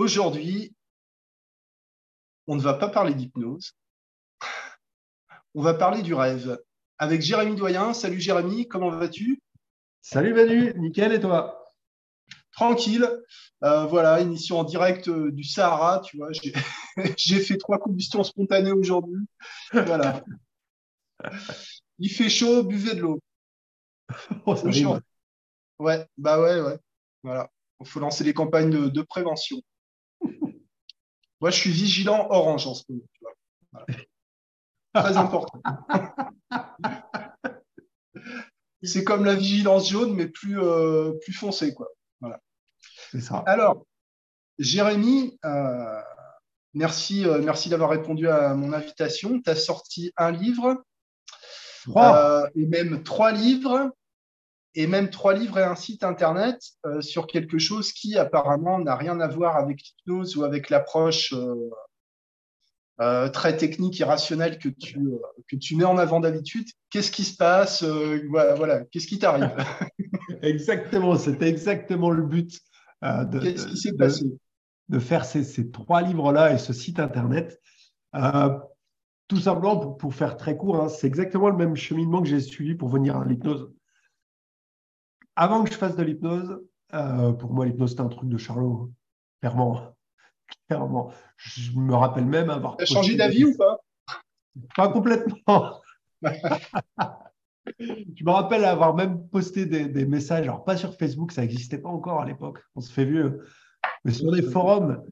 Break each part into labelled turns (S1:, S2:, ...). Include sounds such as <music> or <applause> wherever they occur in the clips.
S1: aujourd'hui, on ne va pas parler d'hypnose. On va parler du rêve avec Jérémy Doyen. Salut Jérémy, comment vas-tu?
S2: Salut Manu, nickel et toi?
S1: Tranquille. Euh, voilà, émission en direct euh, du Sahara, tu vois. <laughs> J'ai fait trois combustions spontanées aujourd'hui. Voilà. Il fait chaud, buvez de l'eau. <laughs>
S2: Oh,
S1: ouais, bah ouais, ouais. Voilà. Il faut lancer les campagnes de, prévention. Moi, je suis vigilant orange en ce moment. Tu vois. Très important. <laughs> C'est comme la vigilance jaune, mais plus, euh, plus foncée, quoi. Voilà.
S2: C'est ça.
S1: Alors, Jérémy, euh, merci, euh, merci d'avoir répondu à mon invitation. Tu as sorti un livre, et même trois livres, et même trois livres et un site internet sur quelque chose qui apparemment n'a rien à voir avec l'hypnose ou avec l'approche euh, très technique et rationnel que tu, euh, que tu mets en avant d'habitude. Qu'est-ce qui se passe euh, Voilà, qu'est-ce qui t'arrive? <laughs>
S2: Exactement, c'était exactement le but de,
S1: Qu'est-ce qui s'est passé?
S2: de faire ces, ces trois livres-là et ce site internet. tout simplement, pour, pour, faire très court, hein, c'est exactement le même cheminement que j'ai suivi pour venir à l'hypnose. Avant que je fasse de l'hypnose, pour moi, l'hypnose, c'était un truc de Charlot, hein, clairement <laughs> clairement. Je me rappelle même avoir.
S1: Tu as changé d'avis ou pas?
S2: Pas complètement. <laughs> je me rappelle avoir même posté des, messages, alors pas sur Facebook, ça n'existait pas encore à l'époque, on se fait vieux, mais sur des forums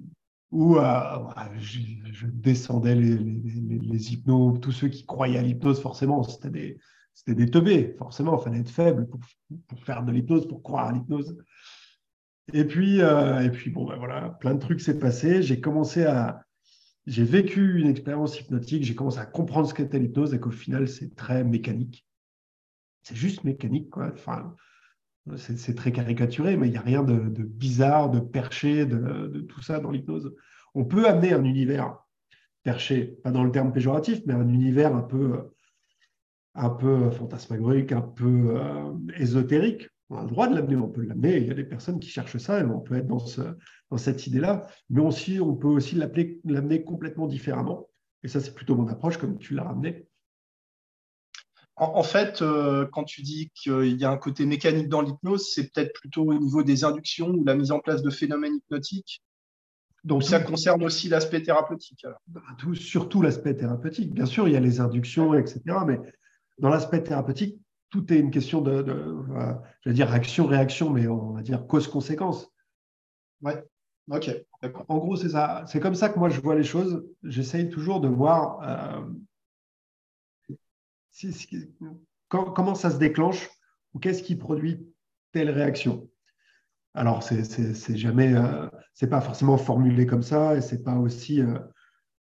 S2: où euh, je, descendais les, les, hypnos, tous ceux qui croyaient à l'hypnose, forcément, c'était des, c'était des teubés, forcément, il fallait être faible pour, pour faire de l'hypnose, pour croire à l'hypnose. Et puis, euh, et puis bon, ben voilà, plein de trucs s'est passé. J'ai commencé à. J'ai vécu une expérience hypnotique, j'ai commencé à comprendre ce qu'était l'hypnose et qu'au final, c'est très mécanique. C'est juste mécanique, quoi. Enfin, c'est très caricaturé, mais il n'y a rien de, bizarre, de perché, de, tout ça dans l'hypnose. On peut amener un univers perché, pas dans le terme péjoratif, mais un univers un peu, un peu fantasmagorique, un peu euh, ésotérique on a le droit de l'amener, on peut l'amener. Il y a des personnes qui cherchent ça et on peut être dans, dans cette idée-là. Mais aussi, on peut aussi l'amener complètement différemment. Et ça, c'est plutôt mon approche, comme tu l'as ramené.
S1: En, fait, euh, quand tu dis qu'il y a un côté mécanique dans l'hypnose, c'est peut-être plutôt au niveau des inductions ou la mise en place de phénomènes hypnotiques. Donc, ça concerne aussi l'aspect thérapeutique.
S2: Bah, surtout l'aspect thérapeutique. Bien sûr, il y a les inductions, etc. Mais dans l'aspect thérapeutique, tout est une question de, euh, je vais dire action-réaction, mais on va dire cause-conséquence.
S1: Ouais, ok.
S2: En gros, c'est ça. C'est comme ça que moi je vois les choses. J'essaye toujours de voir euh, comment ça se déclenche ou qu'est-ce qui produit telle réaction. Alors, c'est jamais, euh, c'est pas forcément formulé comme ça et c'est pas aussi,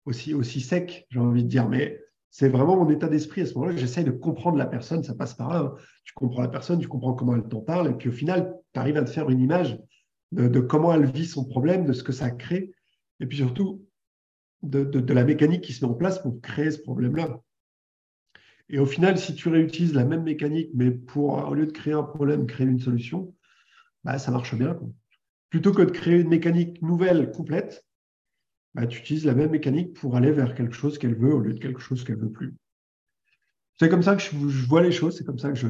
S2: aussi, aussi sec, j'ai envie de dire, mais c'est vraiment mon état d'esprit à ce moment-là. J'essaye de comprendre la personne, ça passe par là. Hein. Tu comprends la personne, tu comprends comment elle t'en parle, et puis au final, tu arrives à te faire une image de, comment elle vit son problème, de ce que ça crée, et puis surtout de, la mécanique qui se met en place pour créer ce problème-là. Et au final, si tu réutilises la même mécanique, mais pour, au lieu de créer un problème, créer une solution, bah, ça marche bien. Plutôt que de créer une mécanique nouvelle, complète, bah, tu utilises la même mécanique pour aller vers quelque chose qu'elle veut au lieu de quelque chose qu'elle veut plus. C'est comme ça que je, vois les choses, c'est comme ça que je,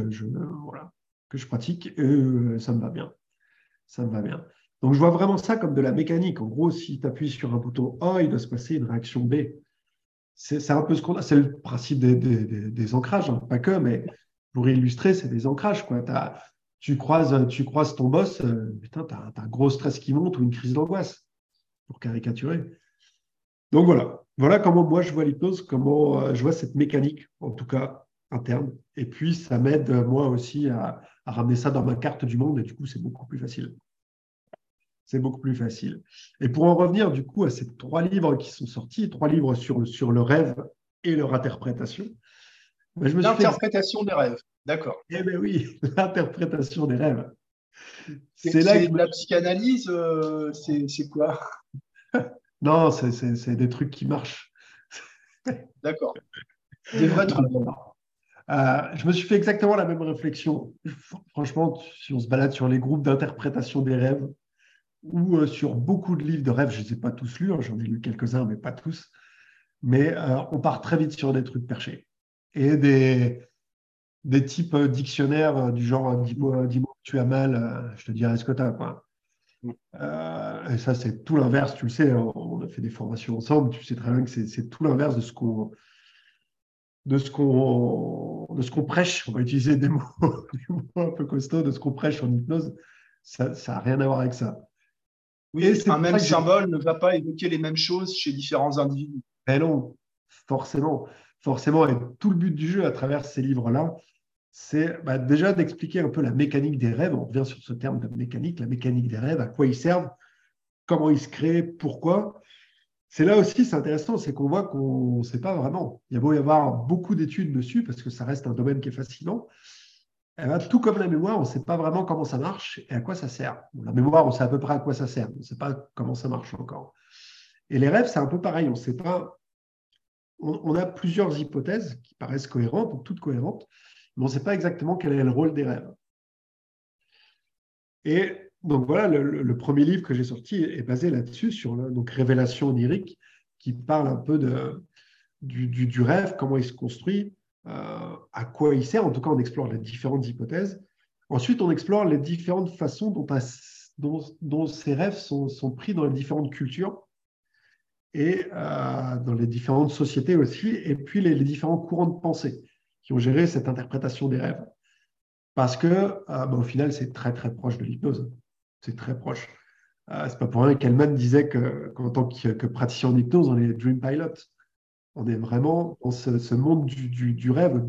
S2: voilà, que je pratique et euh, ça me va bien. Ça me va bien. Donc je vois vraiment ça comme de la mécanique. En gros, si tu appuies sur un bouton A, il doit se passer une réaction B. C'est un peu ce qu'on a, c'est le principe des, ancrages, hein. pas que, mais pour illustrer, c'est des ancrages. Tu, croises, tu croises ton boss, euh, putain, tu as, un gros stress qui monte ou une crise d'angoisse, pour caricaturer. Donc voilà, voilà comment moi je vois l'hypnose, comment euh, je vois cette mécanique, en tout cas interne. Et puis ça m'aide euh, moi aussi à, ramener ça dans ma carte du monde et du coup c'est beaucoup plus facile. C'est beaucoup plus facile. Et pour en revenir du coup à ces trois livres qui sont sortis, trois livres sur, sur le rêve et leur interprétation.
S1: Ben, l'interprétation des rêves, d'accord.
S2: Eh bien oui, <laughs> l'interprétation des rêves.
S1: C'est là que... la psychanalyse, euh, c'est quoi? <laughs>
S2: non, c'est des trucs qui marchent. <laughs>
S1: D'accord. Des vrais trucs.
S2: Euh, je me suis fait exactement la même réflexion. Franchement, si on se balade sur les groupes d'interprétation des rêves, ou sur beaucoup de livres de rêve, je ne les ai pas tous lus, hein, j'en ai lu quelques-uns, mais pas tous, mais on part très vite sur des trucs perchés. Et des, des types dictionnaires du genre dis-moi dis que tu as mal, je te dirai ce que tu as. Quoi. Euh, et ça, c'est tout l'inverse. Tu le sais, on a fait des formations ensemble. Tu sais très bien que c'est tout l'inverse de ce qu'on de ce qu'on de ce qu'on prêche. On va utiliser des mots, <laughs> un peu costauds de ce qu'on prêche en hypnose. Ça n'a rien à voir avec ça.
S1: Oui, et un même symbole ne va pas évoquer les mêmes choses chez différents individus.
S2: Mais non, forcément, forcément. Et tout le but du jeu à travers ces livres-là, c'est bah, déjà d'expliquer un peu la mécanique des rêves. On revient sur ce terme de mécanique, la mécanique des rêves, à quoi ils servent, comment ils se créent, pourquoi. C'est là aussi, c'est intéressant, c'est qu'on voit qu'on ne sait pas vraiment. Il y a beau y avoir beaucoup d'études dessus, parce que ça reste un domaine qui est fascinant. Eh ben, tout comme la mémoire, on ne sait pas vraiment comment ça marche et à quoi ça sert. la mémoire, on sait à peu près à quoi ça sert, on ne sait pas comment ça marche encore. Et les rêves, c'est un peu pareil. On sait pas. on, a plusieurs hypothèses qui paraissent cohérentes, toutes cohérentes, mais on ne sait pas exactement quel est le rôle des rêves. Et donc voilà, le, premier livre que j'ai sorti est basé là-dessus, sur donc Révélation onirique, qui parle un peu de, du, rêve, comment il se construit, euh, à quoi il sert. En tout cas, on explore les différentes hypothèses. Ensuite, on explore les différentes façons dont, dont, ces rêves sont, pris dans les différentes cultures et euh, dans les différentes sociétés aussi, et puis les différents courants de pensée qui ont géré cette interprétation des rêves. Parce que, euh, bah, au final, c'est très, très proche de l'hypnose. C'est très proche. Euh, c'est pas pour rien qu'Elman disait qu'en tant que, praticien en hypnose, on est dream pilot. On est vraiment dans ce, monde du, rêve.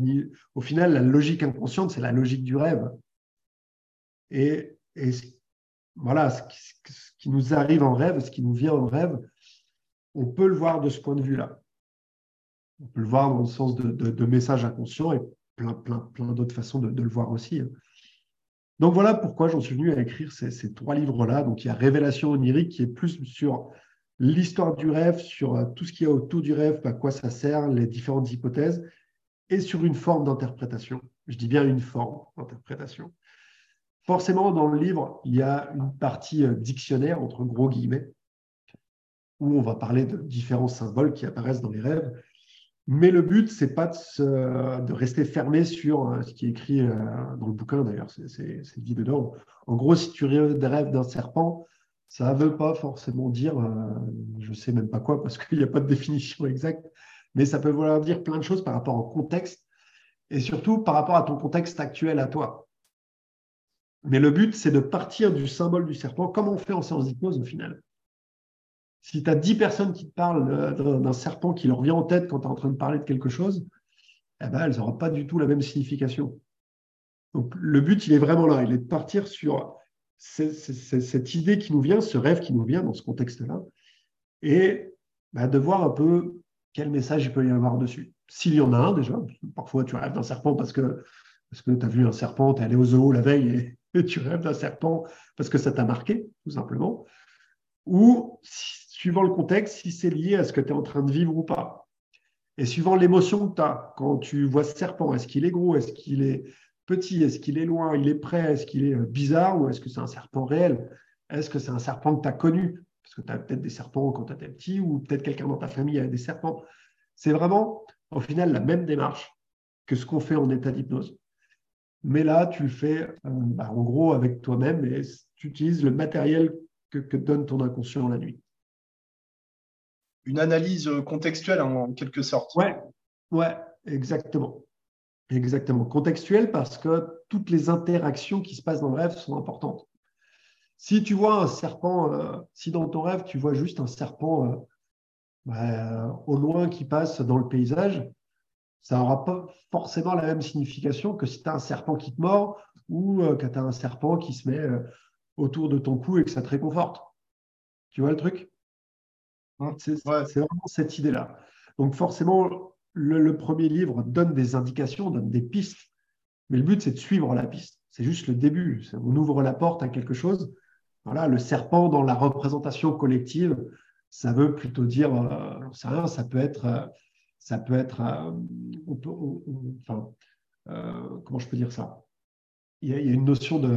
S2: Au, final, la logique inconsciente, c'est la logique du rêve. Et, voilà, ce qui, nous arrive en rêve, ce qui nous vient en rêve, on peut le voir de ce point de vue-là. On peut le voir dans le sens de, de, messages inconscients et plein, plein, plein d'autres façons de, le voir aussi. Hein. Donc voilà pourquoi j'en suis venu à écrire ces, trois livres-là. Donc il y a Révélation onirique qui est plus sur l'histoire du rêve, sur euh, tout ce qu'il y a autour du rêve, à quoi ça sert, les différentes hypothèses, et sur une forme d'interprétation. Je dis bien une forme d'interprétation. Forcément, dans le livre, il y a une partie euh, dictionnaire, entre gros guillemets, où on va parler de différents symboles qui apparaissent dans les rêves mais le but, c'est pas de, rester fermé sur euh, ce qui est écrit euh, dans le bouquin, d'ailleurs, c'est dit dedans. En gros, si tu rêves d'un serpent, ça ne veut pas forcément dire, euh, je ne sais même pas quoi, parce <laughs> qu'il n'y a pas de définition exacte, mais ça peut vouloir dire plein de choses par rapport au contexte, et surtout par rapport à ton contexte actuel à toi. Mais le but, c'est de partir du symbole du serpent, comme on fait en séance d'hypnose au final. Si tu as 10 personnes qui te parlent euh, d'un serpent qui leur vient en tête quand tu es en train de parler de quelque chose, eh ben, elles n'auront pas du tout la même signification. Donc, le but, il est vraiment là. Il est de partir sur cette idée qui nous vient, ce rêve qui nous vient dans ce contexte-là, et bah, de voir un peu quel message il peut y avoir dessus. S'il y en a un déjà, parfois tu rêves d'un serpent parce que, parce tu as vu un serpent, tu es allé au zoo la veille et, <laughs> et tu rêves d'un serpent parce que ça t'a marqué, tout simplement. Ou suivant le contexte, si c'est lié à ce que tu es en train de vivre ou pas. Et suivant l'émotion que tu as, quand tu vois ce serpent, est-ce qu'il est gros, est-ce qu'il est petit, est-ce qu'il est loin, il est près, est-ce qu'il est euh, bizarre ou est-ce que c'est un serpent réel Est-ce que c'est un serpent que tu as connu? Parce que tu as peut-être des serpents quand tu étais petit ou peut-être quelqu'un dans ta famille a des serpents. C'est vraiment, au final, la même démarche que ce qu'on fait en état d'hypnose. Mais là, tu le fais euh, bah, en gros avec toi-même et tu utilises le matériel que, que donne ton inconscient la nuit
S1: une analyse contextuelle en, quelque sorte.
S2: Ouais, ouais, exactement. Exactement. Contextuelle parce que toutes les interactions qui se passent dans le rêve sont importantes. Si tu vois un serpent, euh, si dans ton rêve tu vois juste un serpent euh, bah, au loin qui passe dans le paysage, ça n'aura pas forcément la même signification que si tu as un serpent qui te mord ou euh, que tu as un serpent qui se met autour de ton cou et que ça te réconforte. Tu vois le truc? Hein, c'est vraiment cette idée-là. Donc forcément, le, premier livre donne des indications, donne des pistes, mais le but, c'est de suivre la piste. C'est juste le début. On ouvre la porte à quelque chose. Voilà, le serpent dans la représentation collective, ça veut plutôt dire, euh, rien, ça peut être, euh, ça peut être, euh, enfin, comment je peux dire ça? Il y, a, une notion de,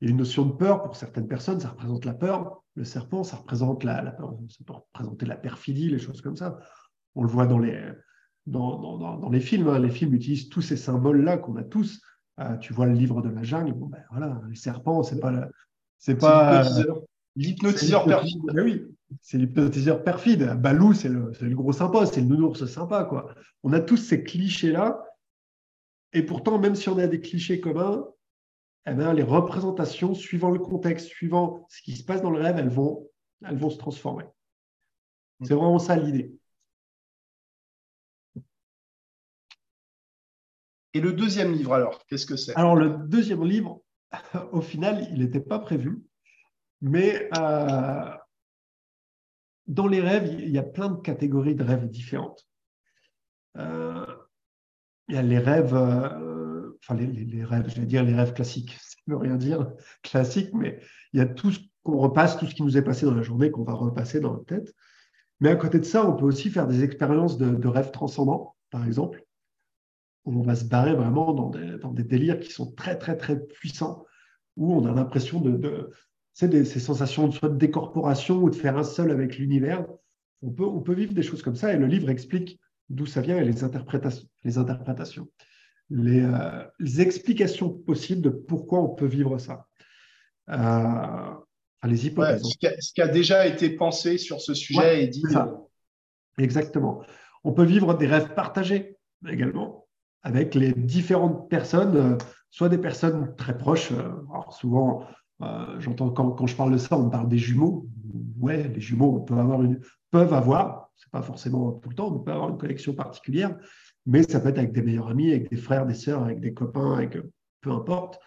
S2: Il y a une notion de peur pour certaines personnes, ça représente la peur. Le serpent, ça représente la, peur, ça peut représenter la perfidie, les choses comme ça. On le voit dans les, dans, dans, les films. Hein. Les films utilisent tous ces symboles-là qu'on a tous. Euh, tu vois le livre de la jungle, bon, ben, voilà, les serpents, c'est pas, c'est pas
S1: l'hypnotiseur perfide.
S2: oui, c'est l'hypnotiseur perfide. Balou, c'est le, le, gros sympa, c'est le nounours sympa, quoi. On a tous ces clichés-là, et pourtant, même si on a des clichés communs, eh bien, les représentations, suivant le contexte, suivant ce qui se passe dans le rêve, elles vont, elles vont se transformer. C'est vraiment ça l'idée.
S1: Et le deuxième livre, alors, qu'est-ce que c'est?
S2: Alors, le deuxième livre, <laughs> au final, il n'était pas prévu, mais euh, dans les rêves, il y a plein de catégories de rêves différentes. Euh, il y a les rêves, euh, enfin les, rêves, je vais dire les rêves classiques, <laughs> ça ne veut rien dire classique, mais il y a tout ce qu'on repasse, tout ce qui nous est passé dans la journée, qu'on va repasser dans la tête. Mais à côté de ça, on peut aussi faire des expériences de, rêves transcendants, par exemple, où on va se barrer vraiment dans des, dans des, délires qui sont très, très, très puissants, où on a l'impression de, de ces sensations de soit de décorporation ou de faire un seul avec l'univers. On peut, on peut vivre des choses comme ça, et le livre explique d'où ça vient et les interprétations, les, interprétations, euh, les, explications possibles de pourquoi on peut vivre ça.
S1: Euh, les hypothèses. ce, qui a, déjà été pensé sur ce sujet et dit.
S2: Euh, Exactement. On peut vivre des rêves partagés également avec les différentes personnes, soit des personnes très proches. Alors souvent, j'entends quand, quand, je parle de ça, on parle des jumeaux. Ouais, les jumeaux on peut avoir une, peuvent avoir c'est pas forcément tout le temps, on peut avoir une connexion particulière, mais ça peut être avec des meilleurs amis, avec des frères, des sœurs, avec des copains, avec peu importe.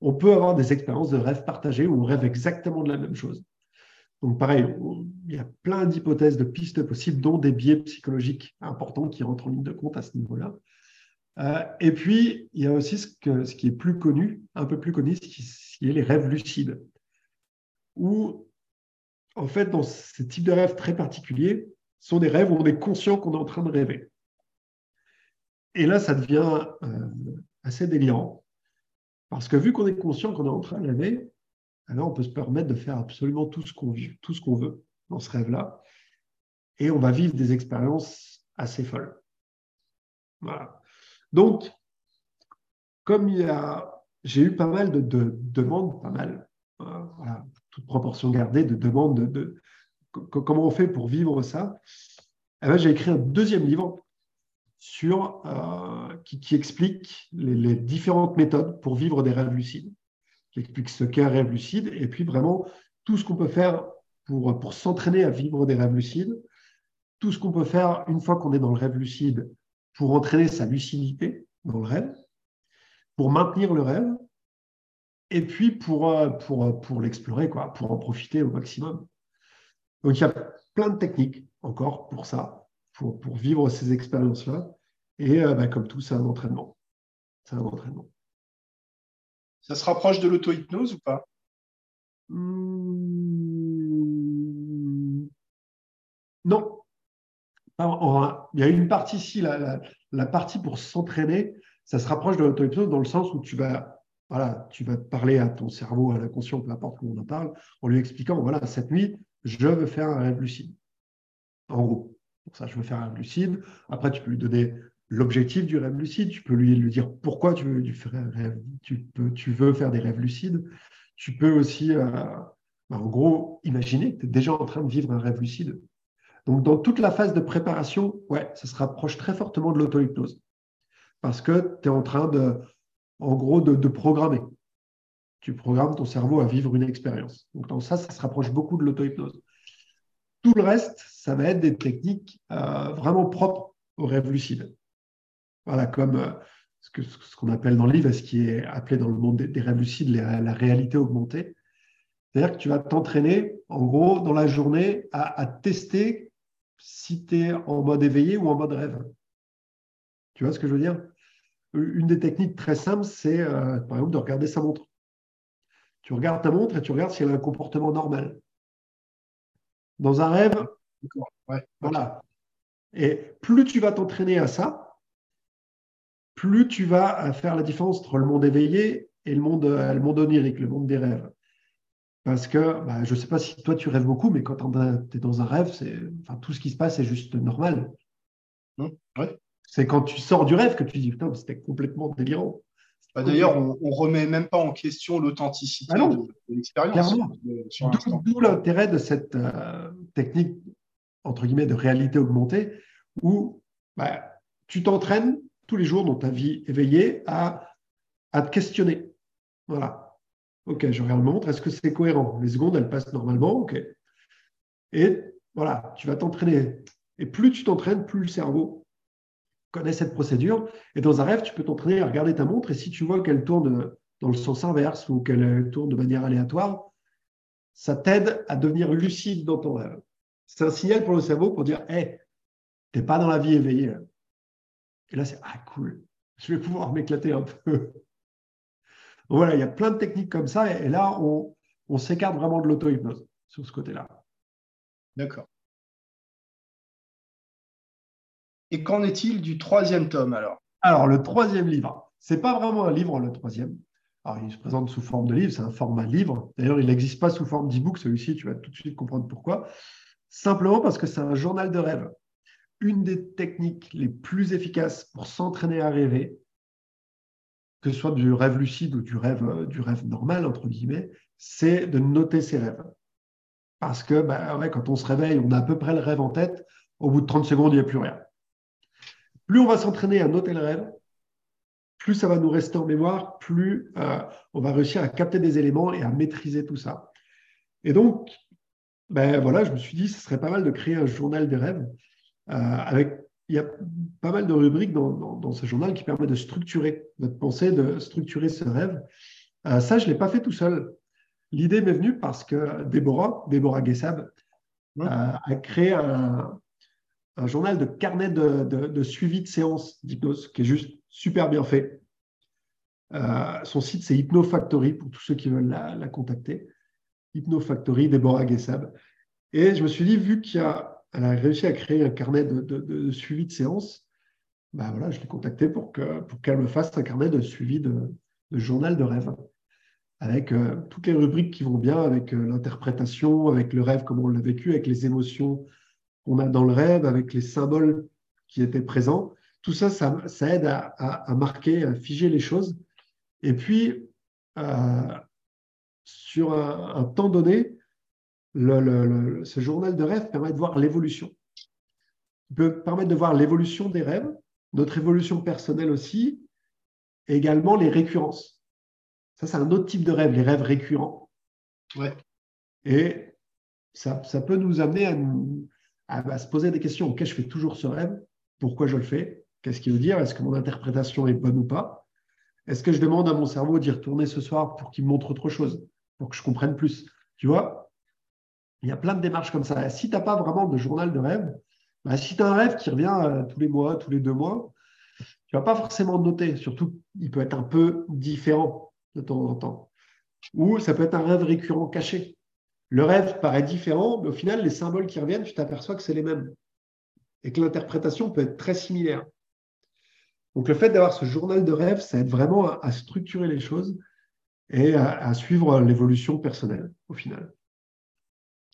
S2: On peut avoir des expériences de rêve partagés où on rêve exactement de la même chose. Donc pareil, il y a plein d'hypothèses, de pistes possibles, dont des biais psychologiques importants qui rentrent en ligne de compte à ce niveau-là. Euh, et puis, il y a aussi ce, qui est plus connu, un peu plus connu, ce qui, est les rêves lucides, où, en fait, dans ce type de rêve très particulier, sont des rêves où on est conscient qu'on est en train de rêver. Et là, ça devient euh, assez délirant. Parce que vu qu'on est conscient qu'on est en train de rêver, alors on peut se permettre de faire absolument tout ce qu'on veut dans ce rêve-là. Et on va vivre des expériences assez folles. Voilà. Donc, comme il y a, j'ai eu pas mal de, demandes, pas mal, voilà, toute proportion gardée, de demandes de, comment on fait pour vivre ça eh ben, J'ai écrit un deuxième livre sur, euh, qui, explique les, différentes méthodes pour vivre des rêves lucides, qui explique ce qu'est un rêve lucide et puis vraiment tout ce qu'on peut faire pour, pour s'entraîner à vivre des rêves lucides, tout ce qu'on peut faire une fois qu'on est dans le rêve lucide pour entraîner sa lucidité dans le rêve, pour maintenir le rêve, et puis pour, euh, pour, pour l'explorer, quoi, pour en profiter au maximum. Donc, il y a plein de techniques encore pour ça, pour, pour vivre ces expériences-là. Et euh, bah, comme tout, c'est un entraînement. C'est un entraînement.
S1: Ça se rapproche de l'auto-hypnose ou pas?
S2: Hmm. Non. Il y a une partie ici, la, la, partie pour s'entraîner, ça se rapproche de l'auto-hypnose dans le sens où tu vas voilà, tu vas parler à ton cerveau, à la conscience, peu importe comment on en parle, en lui expliquant, voilà, cette nuit, je veux faire un rêve lucide. En gros, pour ça, je veux faire un lucide. Après, tu peux lui donner l'objectif du rêve lucide. Tu peux lui, dire pourquoi tu veux, faire un rêve, tu, veux faire des rêves lucides. Tu peux aussi, euh, bah, en gros, imaginer que tu es déjà en train de vivre un rêve lucide. Donc, dans toute la phase de préparation, ouais, ça se rapproche très fortement de l'auto-hypnose. Parce que tu es en train de, en gros, de programmer tu programmes ton cerveau à vivre une expérience. Donc, ça, ça se rapproche beaucoup de l'auto-hypnose. Tout le reste, ça va être des techniques euh, vraiment propres au rêve lucide. Voilà, comme euh, ce qu'on appelle dans le livre, ce qui est appelé dans le monde des, rêves lucides la réalité augmentée. C'est-à-dire que tu vas t'entraîner, en gros, dans la journée, à, tester si tu es en mode éveillé ou en mode rêve. Tu vois ce que je veux dire? Une des techniques très simples, c'est euh, par exemple de regarder sa montre. Tu regardes ta montre et tu regardes si elle a un comportement normal. Dans un rêve, voilà. Et plus tu vas t'entraîner à ça, plus tu vas faire la différence entre le monde éveillé et le monde, le monde onirique, le monde des rêves. Parce que bah, je ne sais pas si toi tu rêves beaucoup, mais quand tu es dans un rêve, enfin, tout ce qui se passe est juste normal.
S1: Mmh,
S2: c'est quand tu sors du rêve que tu dis putain, c'était complètement délirant.
S1: Bah, d'ailleurs, on, ne remet même pas en question l'authenticité ah de, l'expérience.
S2: D'où l'intérêt de cette euh, technique entre guillemets de réalité augmentée où bah, tu t'entraînes tous les jours dans ta vie éveillée à, à te questionner. Voilà. Ok, je regarde le montre, est-ce que c'est cohérent? Les secondes, elles passent normalement, ok. Et voilà, tu vas t'entraîner. Et plus tu t'entraînes, plus le cerveau connaît cette procédure. Et dans un rêve, tu peux t'entraîner à regarder ta montre. Et si tu vois qu'elle tourne dans le sens inverse ou qu'elle tourne de manière aléatoire, ça t'aide à devenir lucide dans ton rêve. C'est un signal pour le cerveau pour dire Hé, tu n'es pas dans la vie éveillée. Et là, c'est Ah, cool, je vais pouvoir <laughs> m'éclater un peu voilà, il y a plein de techniques comme ça. Et, là, on, s'écarte vraiment de l'auto-hypnose sur ce côté-là.
S1: D'accord. Et qu'en est-il du troisième tome alors?
S2: Alors, le troisième livre, ce n'est pas vraiment un livre, le troisième. Alors, il se présente sous forme de livre, c'est un format livre. D'ailleurs, il n'existe pas sous forme d'e-book, celui-ci, tu vas tout de suite comprendre pourquoi. Simplement parce que c'est un journal de rêve. Une des techniques les plus efficaces pour s'entraîner à rêver, que ce soit du rêve lucide ou du rêve, euh, du rêve normal, entre guillemets, c'est de noter ses rêves. Parce que bah, quand on se réveille, on a à peu près le rêve en tête, au bout de 30 secondes, il n'y a plus rien. Plus on va s'entraîner à noter le rêve, plus ça va nous rester en mémoire, plus euh, on va réussir à capter des éléments et à maîtriser tout ça. Et donc, ben voilà, je me suis dit, ce serait pas mal de créer un journal des rêves euh, avec il y a pas mal de rubriques dans, ce journal qui permettent de structurer notre pensée, de structurer ce rêve. Euh, ça, je ne l'ai pas fait tout seul. L'idée m'est venue parce que Déborah, Déborah Gessab, euh, a créé un, journal de carnet de, suivi de séances d'hypnose qui est juste super bien fait. Euh, son site, c'est Hypnofactory pour tous ceux qui veulent la, contacter. Hypnofactory, Déborah Gessab. Et je me suis dit, vu qu'il y a a réussi à créer un carnet de, suivi de séance. Ben voilà, je l'ai contactée pour qu'elle pour qu'elle me fasse un carnet de suivi de, journal de rêve, avec euh, toutes les rubriques qui vont bien, avec euh, l'interprétation, avec le rêve, comment on l'a vécu, avec les émotions qu'on a dans le rêve, avec les symboles qui étaient présents. Tout ça, ça, aide à, marquer, à figer les choses. Et puis, euh, sur un temps donné, ce journal de rêve permet de voir l'évolution. Il peut permettre de voir l'évolution des rêves, notre évolution personnelle aussi, et également les récurrences. Ça, c'est un autre type de rêve, les rêves récurrents.
S1: Ouais.
S2: Et ça, ça, peut nous amener à, à, se poser des questions. Ok, je fais toujours ce rêve? Pourquoi je le fais? Qu'est-ce qu'il veut dire? Est-ce que mon interprétation est bonne ou pas? Est-ce que je demande à mon cerveau d'y retourner ce soir pour qu'il me montre autre chose, pour que je comprenne plus? Tu vois? Il y a plein de démarches comme ça. Si tu n'as pas vraiment de journal de rêve, bah, si tu as un rêve qui revient euh, tous les mois, tous les deux mois, tu ne vas pas forcément noter. Surtout, il peut être un peu différent de temps en temps. Ou ça peut être un rêve récurrent caché. Le rêve paraît différent, mais au final, les symboles qui reviennent, tu t'aperçois que c'est les mêmes. Et que l'interprétation peut être très similaire. Donc le fait d'avoir ce journal de rêve, ça aide vraiment à, structurer les choses et à suivre l'évolution personnelle au final.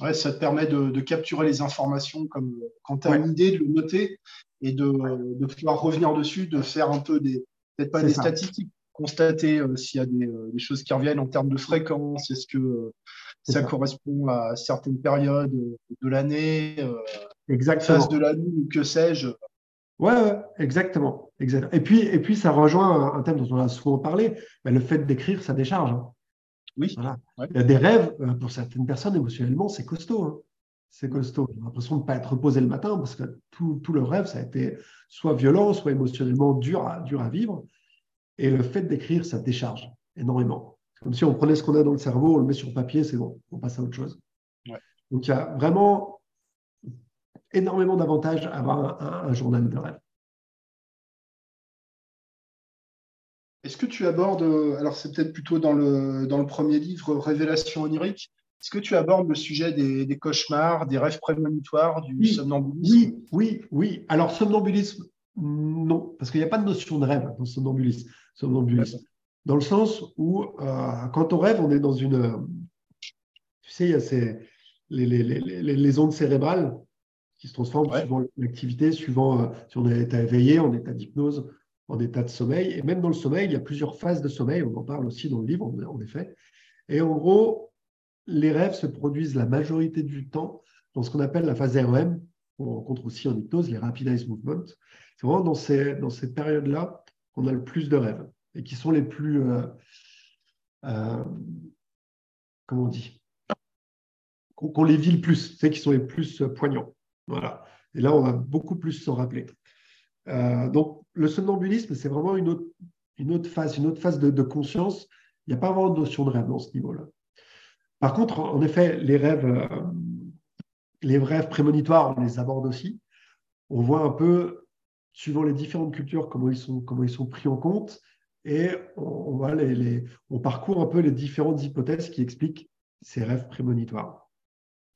S1: Ouais, ça te permet de, capturer les informations comme quand tu as une idée, de le noter et de, pouvoir revenir dessus, de faire un peu des, peut-être pas des statistiques, constater euh, s'il y a euh, des, choses qui reviennent en termes de fréquence, est-ce que euh, ça, correspond à certaines périodes de l'année,
S2: exactement.
S1: phase de la nuit ou que sais-je.
S2: Ouais, exactement, exactement. Et puis, et puis, ça rejoint un, thème dont on a souvent parlé, mais le fait d'écrire, ça décharge. Hein.
S1: Oui.
S2: Il y a des rêves, euh, pour certaines personnes, émotionnellement, c'est costaud. Hein. C'est costaud. J'ai l'impression de ne pas être reposé le matin parce que tout, tout, le rêve, ça a été soit violent, soit émotionnellement dur à, dur à vivre. Et le fait d'écrire, ça décharge énormément. Comme si on prenait ce qu'on a dans le cerveau, on le met sur papier, c'est bon, on passe à autre chose. Donc il y a vraiment énormément d'avantages à avoir un journal de rêve.
S1: Est-ce que tu abordes, alors c'est peut-être plutôt dans le, dans le premier livre, Révélation onirique, est-ce que tu abordes le sujet des, cauchemars, des rêves prémonitoires, du somnambulisme
S2: Oui, oui, oui. Alors, somnambulisme, non, parce qu'il n'y a pas de notion de rêve dans somnambulisme. somnambulisme. Dans le sens où quand on rêve, on est dans une... Tu sais, il y a ces, les, les, les, les ondes cérébrales qui se transforment suivant l'activité, suivant si on est état éveillé, en état d'hypnose, en état de sommeil. Et même dans le sommeil, il y a plusieurs phases de sommeil. On en parle aussi dans le livre, en effet. Et en gros, les rêves se produisent la majorité du temps dans ce qu'on appelle la phase REM, qu'on rencontre aussi en hypnose, les Rapid Eye Movements. C'est vraiment dans ces, dans ces périodes-là qu'on a le plus de rêves et qui sont les plus, euh, euh, comment on dit, qu'on les vit le plus, c'est qui sont les plus poignants. Voilà. Et là, on va beaucoup plus s'en rappeler. Euh, donc, le somnambulisme, c'est vraiment une autre, une autre phase, une autre phase de, conscience. Il n'y a pas vraiment de notion de rêve dans ce niveau-là. Par contre, en effet, les rêves, euh, les rêves prémonitoires, on les aborde aussi. On voit un peu, suivant les différentes cultures, comment ils sont, comment ils sont pris en compte. Et on, on, les, on parcourt un peu les différentes hypothèses qui expliquent ces rêves prémonitoires.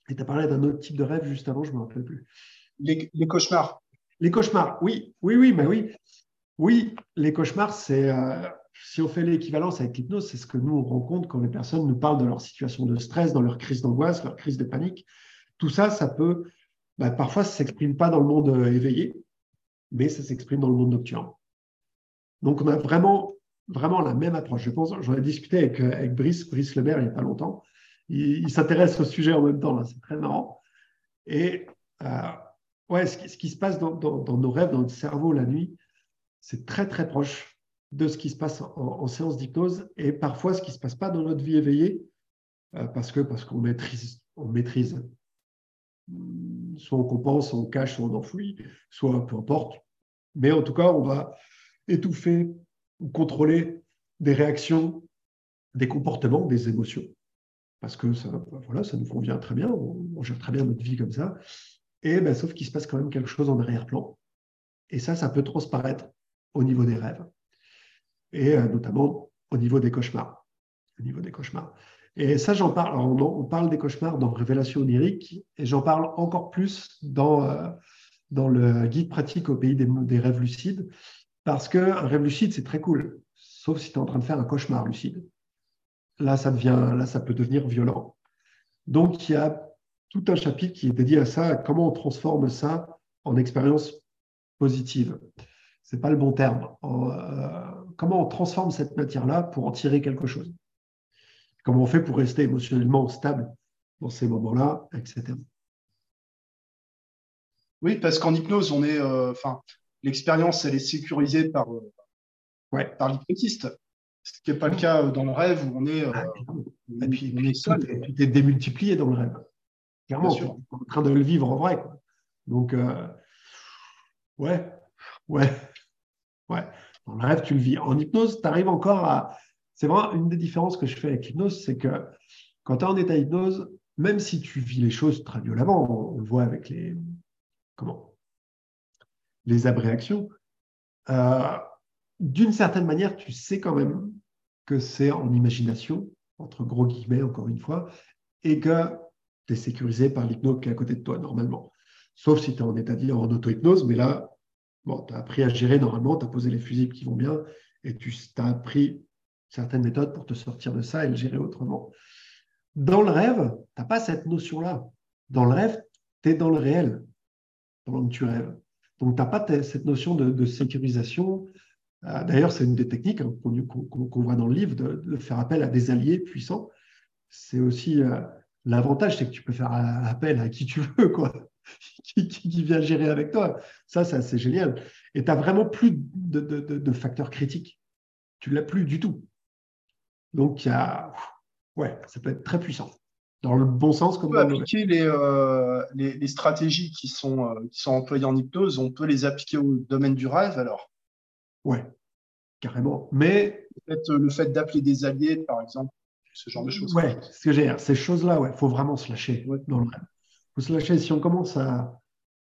S2: Et tu as parlé d'un autre type de rêve juste avant, je ne me rappelle plus.
S1: Les, les cauchemars.
S2: Les cauchemars, oui, oui, oui, mais oui. Oui, les cauchemars, c'est euh, si on fait l'équivalence avec l'hypnose, c'est ce que nous on rencontre quand les personnes nous parlent de leur situation de stress, dans leur crise d'angoisse, leur crise de panique. Tout ça, ça peut, bah, parfois, ça ne s'exprime pas dans le monde euh, éveillé, mais ça s'exprime dans le monde nocturne. Donc, on a vraiment, vraiment la même approche. Je pense, j'en ai discuté avec, euh, Brice, Brice il n'y a pas longtemps. Il, s'intéresse au sujet en même temps, c'est très marrant. Et ouais, ce qui, se passe dans, nos rêves, dans notre cerveau la nuit, c'est très très proche de ce qui se passe en, séance d'hypnose et parfois ce qui ne se passe pas dans notre vie éveillée euh, parce que parce qu'on maîtrise, on maîtrise. Soit on compense, soit on cache, soit on enfouit, soit peu importe. Mais en tout cas, on va étouffer ou contrôler des réactions, des comportements, des émotions. Parce que ça, voilà, ça nous convient très bien, on, gère très bien notre vie comme ça. Et ben, sauf qu'il se passe quand même quelque chose en arrière-plan. Et ça, ça peut transparaître au niveau des rêves. Et euh, notamment au niveau des cauchemars. Au niveau des cauchemars. Et ça, j'en parle. On, parle des cauchemars dans Révélation onirique, et j'en parle encore plus dans, euh, dans le guide pratique au pays des rêves lucides, parce qu'un rêve lucide, c'est très cool, sauf si tu es en train de faire un cauchemar lucide. Là, ça devient, là, ça peut devenir violent. Donc, il y a tout un chapitre qui est dédié à ça, comment on transforme ça en expérience positive. Ce n'est pas le bon terme. Euh, comment on transforme cette matière-là pour en tirer quelque chose? Comment on fait pour rester émotionnellement stable dans ces moments-là, etc.
S1: Oui, parce qu'en hypnose, on est, euh, l'expérience, elle est sécurisée par, euh,
S2: ouais.
S1: par l'hypnotiste. Ce qui n'est pas le cas dans le rêve où on est,
S2: ah, et puis, on est seul. Tout est démultiplié dans le rêve. Clairement, on est en train de le vivre en vrai. Donc, euh, ouais, ouais, ouais. Dans le rêve, tu le vis. En hypnose, tu arrives encore à. C'est vraiment une des différences que je fais avec l'hypnose, c'est que quand tu es en état hypnose, même si tu vis les choses très violemment, on, le voit avec les. Comment Les abréactions, euh, d'une certaine manière, tu sais quand même que c'est en imagination, entre gros guillemets, encore une fois, et que tu es sécurisé par l'hypnose qui est à côté de toi, normalement. Sauf si tu es en état de en auto-hypnose, mais là, bon, tu as appris à gérer normalement, tu as posé les fusibles qui vont bien, et tu as appris certaines méthodes pour te sortir de ça et le gérer autrement. Dans le rêve, tu n'as pas cette notion-là. Dans le rêve, tu es dans le réel, pendant que tu rêves. Donc, tu n'as pas cette notion de, sécurisation. Euh, d'ailleurs, c'est une des techniques hein, qu'on voit dans le livre, de, faire appel à des alliés puissants. C'est aussi euh, L'avantage, c'est que tu peux faire appel à qui tu <laughs> veux, quoi, qui, vient gérer avec toi. Ça, ça c'est génial. Et tu n'as vraiment plus de, facteurs critiques. Tu ne l'as plus du tout. Donc, ouais, ça peut être très puissant. Dans le bon sens, comme
S1: on peut appliquer les, euh, les, stratégies qui sont, euh, qui sont employées en hypnose, on peut les appliquer au domaine du rêve alors
S2: Ouais, carrément. Mais.
S1: le fait d'appeler des alliés, par exemple, ce genre de choses.
S2: Ouais, ce que j'ai ces choses-là, il ouais, faut vraiment se lâcher dans le rêve. faut se lâcher. Si on commence à.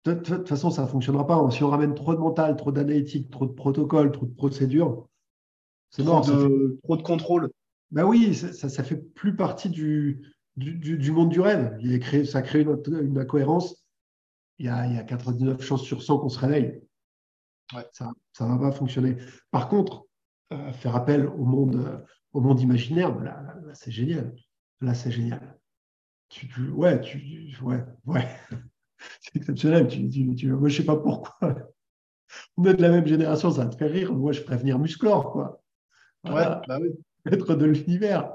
S2: De toute façon, ça ne fonctionnera pas. Si on ramène trop de mental, trop d'analytique, trop de protocoles, trop de procédures,
S1: c'est mort. De, Trop de contrôle.
S2: Ben oui, ça ne fait plus partie du, du, du, monde du rêve. Il est créé, ça crée une, une incohérence. Il y, a, il y a 99 chances sur 100 qu'on se réveille. Ouais. Ça ne va pas fonctionner. Par contre, faire appel au monde, au monde imaginaire, ben là, c'est génial. Là, c'est génial. Tu, ouais, tu, ouais, ouais. <laughs> c'est exceptionnel. Tu, moi, je sais pas pourquoi. On est de la même génération, ça va te faire rire. Moi, je préfère Musclor, quoi.
S1: Ouais, bah oui.
S2: Être de l'univers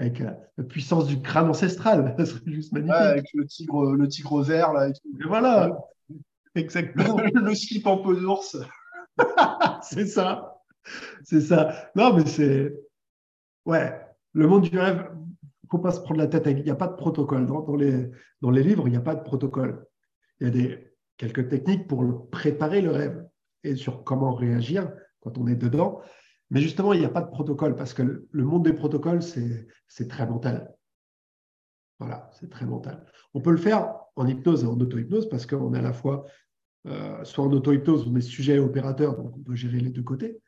S2: avec la puissance du crâne ancestral. <laughs> Ça serait juste magnifique.
S1: avec le tigre, le tigre vert, là. Et,
S2: voilà, <laughs> exactement. <laughs>
S1: le slip en peau d'ours.
S2: c'est ça. C'est ça. Non, mais c'est. Ouais, le monde du rêve, il ne faut pas se prendre la tête Il n'y a pas de protocole. Dans, les, dans les livres, il n'y a pas de protocole. Il y a des, quelques techniques pour préparer le rêve et sur comment réagir quand on est dedans. Mais justement, il n'y a pas de protocole parce que le, monde des protocoles, c'est très mental. Voilà, c'est très mental. On peut le faire en hypnose et en auto-hypnose parce qu'on est à la fois, euh, soit en auto-hypnose, on est sujet et opérateur, donc on peut gérer les deux côtés.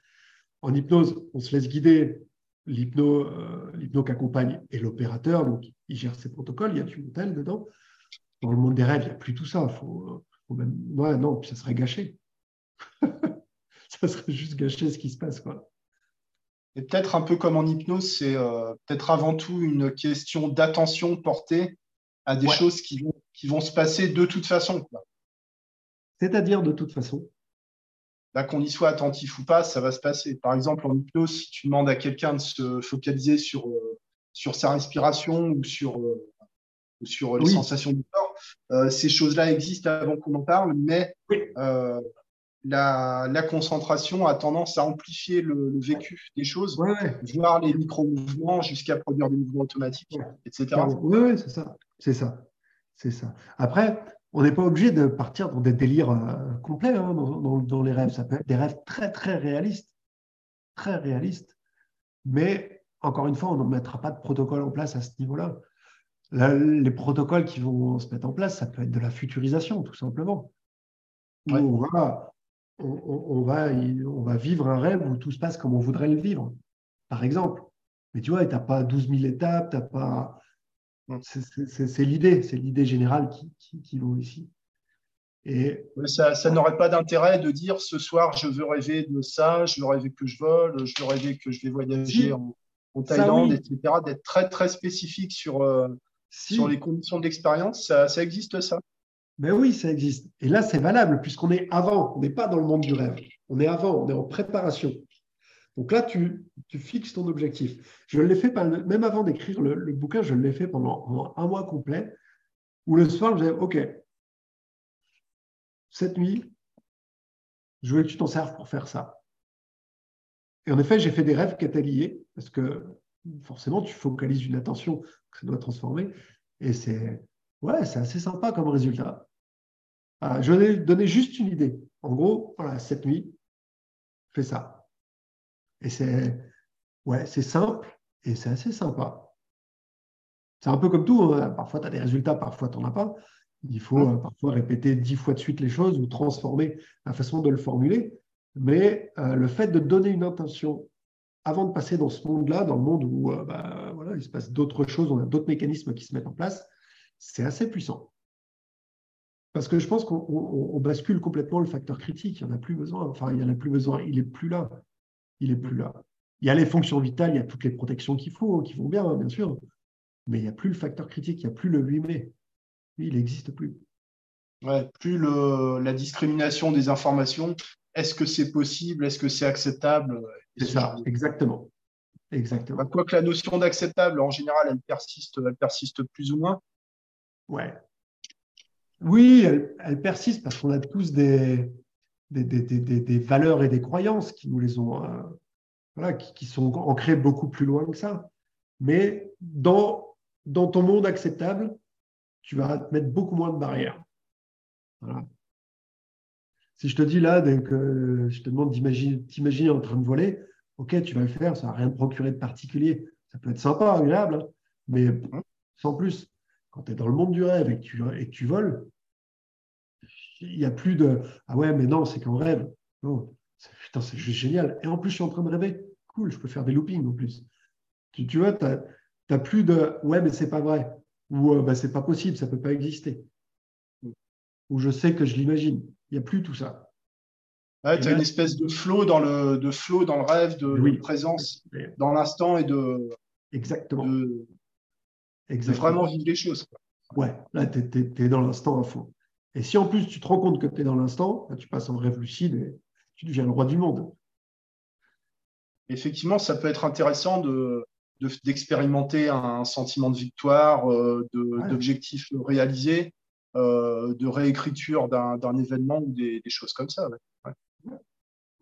S2: En hypnose, on se laisse guider l'hypno euh, qui accompagne et l'opérateur, donc il gère ses protocoles, il y a du mental dedans. Dans le monde des rêves, il n'y a plus tout ça. Faut, faut même... ouais, non, puis ça serait gâché. <laughs> ça serait juste gâché ce qui se passe. Quoi.
S1: Et peut-être un peu comme en hypnose, c'est euh, peut-être avant tout une question d'attention portée à des choses qui vont, qui vont se passer de toute façon.
S2: C'est-à-dire de toute façon
S1: Là, qu'on y soit attentif ou pas, ça va se passer. Par exemple, en hypnose, si tu demandes à quelqu'un de se focaliser sur, euh, sur sa respiration ou sur, euh, sur les sensations du corps, ces choses-là existent avant qu'on en parle, mais la, concentration a tendance à amplifier le, vécu des choses, voir les micro-mouvements jusqu'à produire des mouvements automatiques, etc.
S2: Oui, c'est ça. C'est ça. C'est ça. Après, on n'est pas obligé de partir dans des délires euh, complets hein, dans, les rêves. Ça peut être des rêves très, très réalistes. Très réalistes. Mais encore une fois, on ne mettra pas de protocole en place à ce niveau-là. les protocoles qui vont se mettre en place, ça peut être de la futurisation, tout simplement. On va on, va, on va vivre un rêve où tout se passe comme on voudrait le vivre, par exemple. Mais tu vois, tu n'as pas 12 000 étapes, tu pas. C'est l'idée, c'est l'idée générale qui, qui, vaut ici.
S1: Et ça, n'aurait pas d'intérêt de dire ce soir je veux rêver de ça, je veux rêver que je vole, je veux rêver que je vais voyager en, Thaïlande, etc. D'être très très spécifique sur, euh, sur les conditions d'expérience, ça, ça existe ça?
S2: Mais oui, ça existe. Et là, c'est valable puisqu'on est avant, on n'est pas dans le monde du rêve. On est avant, on est en préparation. Donc là, tu, fixes ton objectif. Je l'ai fait, même avant d'écrire le, bouquin, je l'ai fait pendant, un mois complet, où le soir, je disais, OK, cette nuit, je veux que tu t'en serves pour faire ça. Et en effet, j'ai fait des rêves qui parce que forcément, tu focalises une attention que ça doit transformer. Et c'est ouais, c'est assez sympa comme résultat. Ah, je vais donner juste une idée. En gros, voilà, cette nuit, fais ça. Et c'est ouais, c'est simple et c'est assez sympa. C'est un peu comme tout. Hein. Parfois, tu as des résultats, parfois, tu n'en as pas. Il faut euh, parfois répéter dix fois de suite les choses ou transformer la façon de le formuler. Mais euh, le fait de donner une intention avant de passer dans ce monde-là, dans le monde où euh, bah, voilà, il se passe d'autres choses, on a d'autres mécanismes qui se mettent en place, c'est assez puissant. Parce que je pense qu'on bascule complètement le facteur critique. Il n'y en a plus besoin. Enfin, il n'y en a plus besoin. Il n'est plus là. Il n'est plus là. Il y a les fonctions vitales, il y a toutes les protections qu'il faut, qui vont bien, bien sûr. Mais il n'y a plus le facteur critique, il n'y a plus le 8 mai. Il n'existe plus.
S1: Ouais, plus le, la discrimination des informations. Est-ce que c'est possible? Est-ce que c'est acceptable?
S2: C'est ça, exactement. Exactement. Bah,
S1: quoique la notion d'acceptable, en général, elle persiste, elle persiste plus ou moins.
S2: Ouais. Oui, elle, persiste parce qu'on a tous des, des, valeurs et des croyances qui nous les ont, euh, voilà, qui, sont ancrées beaucoup plus loin que ça. Mais dans, dans ton monde acceptable, tu vas te mettre beaucoup moins de barrières. Si je te dis là, que je te demande d'imaginer en train de voler, ok, tu vas le faire, ça n'a rien de procurer de particulier. Ça peut être sympa, agréable, hein, mais sans plus quand tu es dans le monde du rêve et que tu, et tu voles, il n'y a plus de Ah ouais, mais non, c'est qu'en rêve. Non, putain, c'est juste génial. Et en plus, je suis en train de rêver. Cool, je peux faire des loopings en plus. Tu, tu vois, tu n'as plus de Ouais, mais c'est pas vrai. Ou euh, bah, c'est pas possible, ça ne peut pas exister. Ou je sais que je l'imagine. Il n'y a plus tout ça.
S1: tu as une espèce de flow dans le, de flow dans le rêve, de, présence dans l'instant et de.
S2: Exactement.
S1: De, vraiment vivre les choses.
S2: Ouais, là, tu es, dans l'instant à fond. Et si en plus tu te rends compte que tu es dans l'instant, tu passes en rêve lucide et tu deviens le roi du monde.
S1: Effectivement, ça peut être intéressant de, d'expérimenter un sentiment de victoire, euh, d'objectifs réalisés, euh, de réécriture d'un événement ou des, choses comme ça.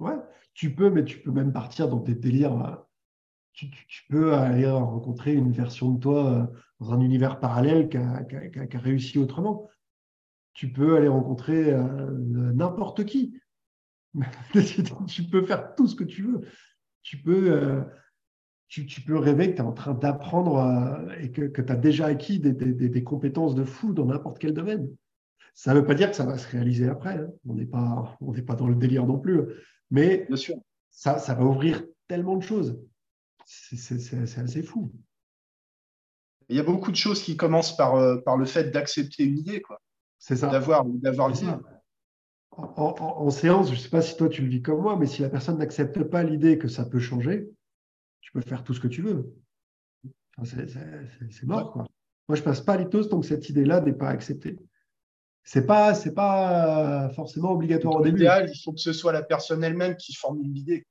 S2: Ouais. tu peux, mais tu peux même partir dans tes délires. Tu, peux aller rencontrer une version de toi euh, dans un univers parallèle qui a, réussi autrement. Tu peux aller rencontrer n'importe qui. <laughs> tu peux faire tout ce que tu veux. Tu peux tu, peux rêver que tu es en train d'apprendre euh, et que, tu as déjà acquis des, compétences de fou dans n'importe quel domaine. Ça ne veut pas dire que ça va se réaliser après. Hein. On n'est pas, pas dans le délire non plus. Mais Ça, ça va ouvrir tellement de choses. C'est assez fou.
S1: Il y a beaucoup de choses qui commencent par, euh, par le fait d'accepter une idée.
S2: C'est ça.
S1: D'avoir l'idée.
S2: En, en, séance, je ne sais pas si toi tu le vis comme moi, mais si la personne n'accepte pas l'idée que ça peut changer, tu peux faire tout ce que tu veux. c'est mort, quoi. Moi, je passe pas à l'hypnose tant que cette idée-là n'est pas acceptée. C'est pas, c'est pas forcément obligatoire au début.
S1: il faut que ce soit la personne elle-même qui formule l'idée.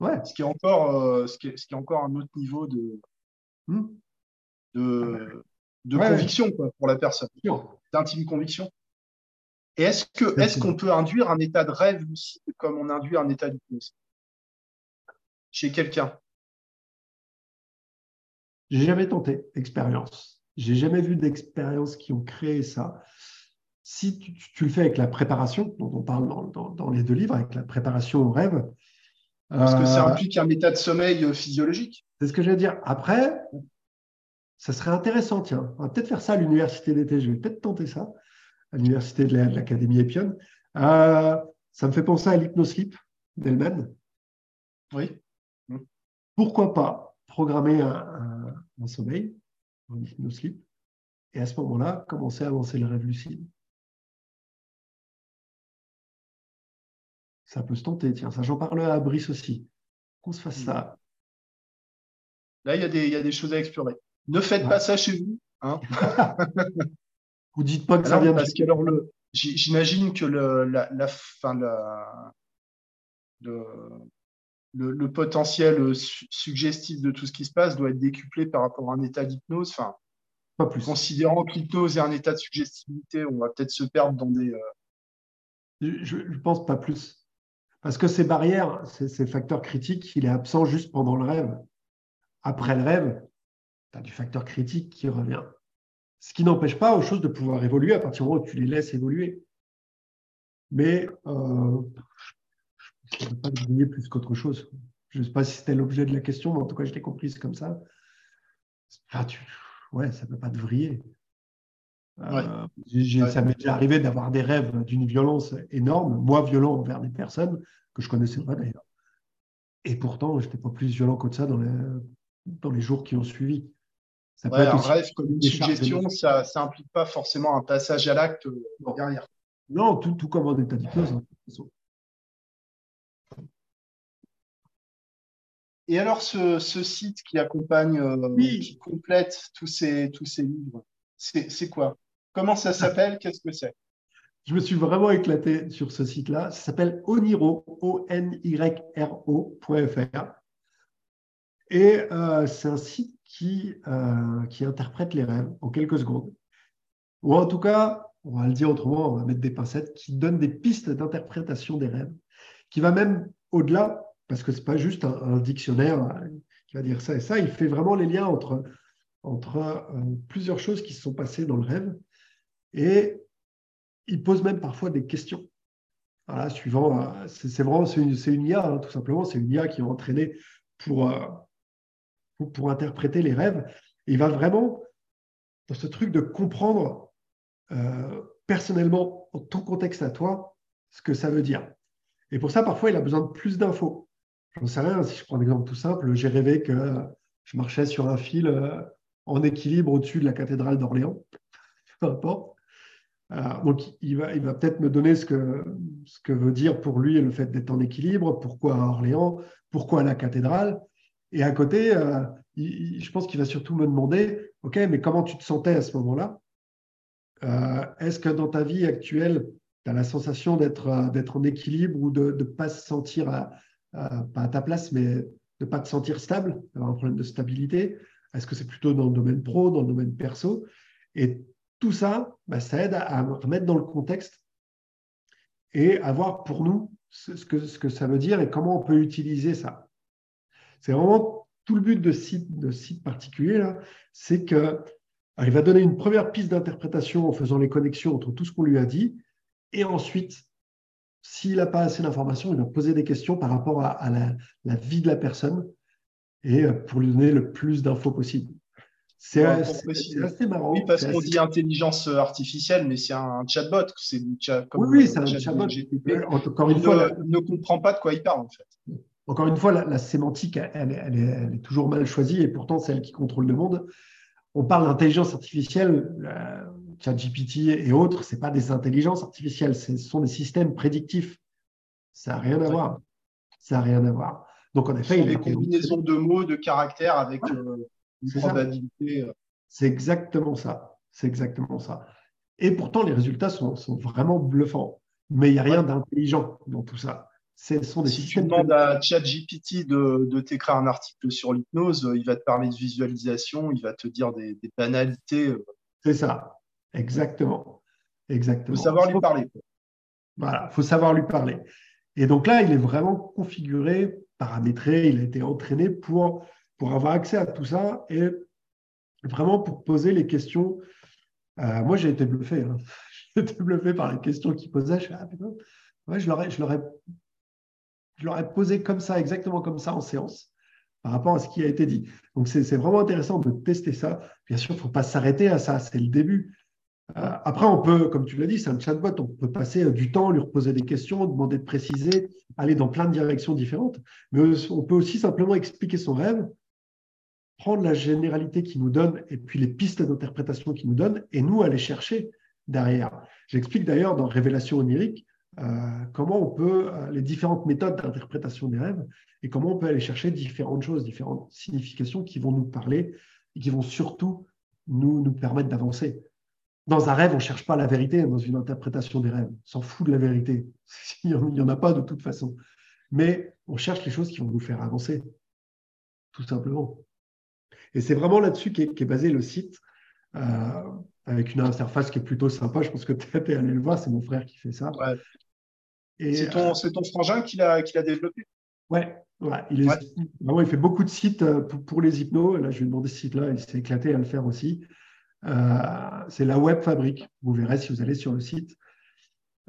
S2: Ouais.
S1: Ce qui est encore, euh, ce, qui est, ce qui est encore un autre niveau de, hmm. De, de conviction quoi, pour la personne, d'intime conviction. Et est-ce que, est-ce qu'on peut induire un état de rêve lucide comme on induit un état d'hypnose chez quelqu'un
S2: j'ai jamais tenté expérience. J'ai jamais vu d'expériences qui ont créé ça. Si tu, le fais avec la préparation, dont on parle dans, les deux livres, avec la préparation au rêve.
S1: Parce que ça euh, implique un état de sommeil euh, physiologique.
S2: C'est ce que je veux dire. Après, ça serait intéressant, tiens, on va peut-être faire ça à l'université d'été. Je vais peut-être tenter ça à l'université de l'Académie Epion. Euh, ça me fait penser à l'hypnosleep d'Elman.
S1: Oui.
S2: Pourquoi pas programmer un, un sommeil, un hypnosleep, et à ce moment-là, commencer à avancer le rêve lucide? Ça peut se tenter, tiens, ça j'en parlerai à Brice aussi, qu'on se fasse ça.
S1: Là, il y, a des, il y a des choses à explorer. Ne faites pas ça chez vous. Hein <laughs>
S2: vous dites pas que ça vient
S1: parce que alors le, j'imagine que le, la, la, fin, la, le, le, potentiel suggestif de tout ce qui se passe doit être décuplé par rapport à un état d'hypnose. Enfin,
S2: pas plus.
S1: Considérant que l'hypnose est un état de suggestibilité, on va peut-être se perdre dans des. Euh,
S2: je ne pense pas plus. Parce que ces barrières, ces, facteurs critiques, il est absent juste pendant le rêve. Après le rêve, tu as du facteur critique qui revient. Ce qui n'empêche pas aux choses de pouvoir évoluer à partir du moment où tu les laisses évoluer. Mais euh, je ne pas briller plus qu'autre chose. Je ne sais pas si c'était l'objet de la question, mais en tout cas, je l'ai comprise comme ça. Ouais, ça ne peut pas te vriller. Euh, ça m'est déjà arrivé d'avoir des rêves d'une violence énorme, moi violent envers des personnes que je ne connaissais pas d'ailleurs. Et pourtant, je n'étais pas plus violent que ça dans les, dans les jours qui ont suivi.
S1: Ça un rêve comme une suggestion, ça n'implique pas forcément un passage à l'acte derrière.
S2: Non, tout, tout comme en état d'hypnose. Hein,
S1: Et alors, ce, site qui accompagne, euh, qui complète tous ces, tous ces livres, c'est quoi? Comment ça s'appelle? <laughs> Qu'est-ce que c'est?
S2: Je me suis vraiment éclaté sur ce site-là. Ça s'appelle oniro, o n y r -O Et euh, c'est un site qui, euh, qui interprète les rêves en quelques secondes. Ou en tout cas, on va le dire autrement, on va mettre des pincettes, qui donne des pistes d'interprétation des rêves, qui va même au-delà parce que ce n'est pas juste un, dictionnaire euh, qui va dire ça et ça, il fait vraiment les liens entre, euh, plusieurs choses qui se sont passées dans le rêve et il pose même parfois des questions. Voilà, suivant, euh, c'est vraiment c'est une, une, IA, hein, tout simplement, c'est une IA qui est entraînée pour, pour, interpréter les rêves. Il va vraiment dans ce truc de comprendre personnellement, en ton contexte à toi, ce que ça veut dire. Et pour ça, parfois, il a besoin de plus d'infos. J'en sais rien. Si je prends un exemple tout simple, j'ai rêvé que je marchais sur un fil euh, en équilibre au-dessus de la cathédrale d'Orléans. <laughs> Peu importe. donc, il va, il va peut-être me donner ce que, ce que veut dire pour lui le fait d'être en équilibre, pourquoi à Orléans, pourquoi à la cathédrale? Et à côté, je pense qu'il va surtout me demander, OK, mais comment tu te sentais à ce moment-là? Est-ce que dans ta vie actuelle, tu as la sensation d'être en équilibre ou de ne pas se sentir, à, pas à ta place, mais de ne pas te sentir stable, d'avoir un problème de stabilité? Est-ce que c'est plutôt dans le domaine pro, dans le domaine perso? Et tout ça, bah, ça aide à, remettre dans le contexte et à voir pour nous ce que, ce que ça veut dire et comment on peut utiliser ça. C'est vraiment tout le but de ce site, de site particulier, là, c'est qu'il va donner une première piste d'interprétation en faisant les connexions entre tout ce qu'on lui a dit, et ensuite, s'il n'a pas assez d'informations, il va poser des questions par rapport à, la, la, vie de la personne et pour lui donner le plus d'infos possible.
S1: C'est assez marrant. Oui, parce qu'on dit intelligence artificielle, mais c'est un chatbot. C'est
S2: comme oui, c'est un chatbot.
S1: Encore une fois, ne, ne comprend pas de quoi il parle, en fait.
S2: Encore une fois, la, sémantique, elle, est, toujours mal choisie et pourtant c'est elle qui contrôle le monde. On parle d'intelligence artificielle, ChatGPT et autres, ce pas des intelligences artificielles, ce sont des systèmes prédictifs. Ça n'a rien à voir. Ça n'a rien à voir.
S1: Donc en effet, il y a des combinaisons de mots, de caractères avec. Euh,
S2: euh. C'est exactement ça. C'est exactement ça. Et pourtant, les résultats sont, vraiment bluffants. Mais il n'y a rien d'intelligent dans tout ça.
S1: Ce sont des si tu demandes à ChatGPT de, de t'écrire un article sur l'hypnose, il va te parler de visualisation, il va te dire des, banalités. Euh.
S2: C'est ça, exactement. Exactement.
S1: Il faut savoir lui parler.
S2: Voilà, il faut savoir lui parler. Et donc là, il est vraiment configuré, paramétré, il a été entraîné pour pour avoir accès à tout ça et vraiment pour poser les questions. Euh, moi, j'ai été bluffé. Hein. <laughs> J'ai été bluffé par les questions qu'il posait. Je, ah, ouais, je l'aurais, je l'aurais posé comme ça, exactement comme ça en séance, par rapport à ce qui a été dit. Donc, c'est, vraiment intéressant de tester ça. Bien sûr, il ne faut pas s'arrêter à ça, c'est le début. Euh, après, on peut, comme tu l'as dit, c'est un chatbot, on peut passer euh, du temps, lui reposer des questions, demander de préciser, aller dans plein de directions différentes. Mais on peut aussi simplement expliquer son rêve prendre la généralité qui nous donne et puis les pistes d'interprétation qui nous donne et nous aller chercher derrière. J'explique d'ailleurs dans Révélation onirique comment on peut, euh, les différentes méthodes d'interprétation des rêves et comment on peut aller chercher différentes choses, différentes significations qui vont nous parler et qui vont surtout nous, permettre d'avancer. Dans un rêve, on ne cherche pas la vérité dans une interprétation des rêves. On s'en fout de la vérité. <laughs> Il n'y en a pas de toute façon. Mais on cherche les choses qui vont nous faire avancer, tout simplement. Et c'est vraiment là-dessus qu'est est basé le site, euh, avec une interface qui est plutôt sympa. Je pense que <laughs> tu es allé le voir, c'est mon frère qui fait ça.
S1: C'est ton, ton, frangin qui l'a développé?
S2: Ouais, ouais, il, est, il fait beaucoup de sites euh, pour, les hypnos. Là, je lui ai demandé ce site-là, il s'est éclaté à le faire aussi. Euh, c'est la Web Fabrique. Vous verrez si vous allez sur le site.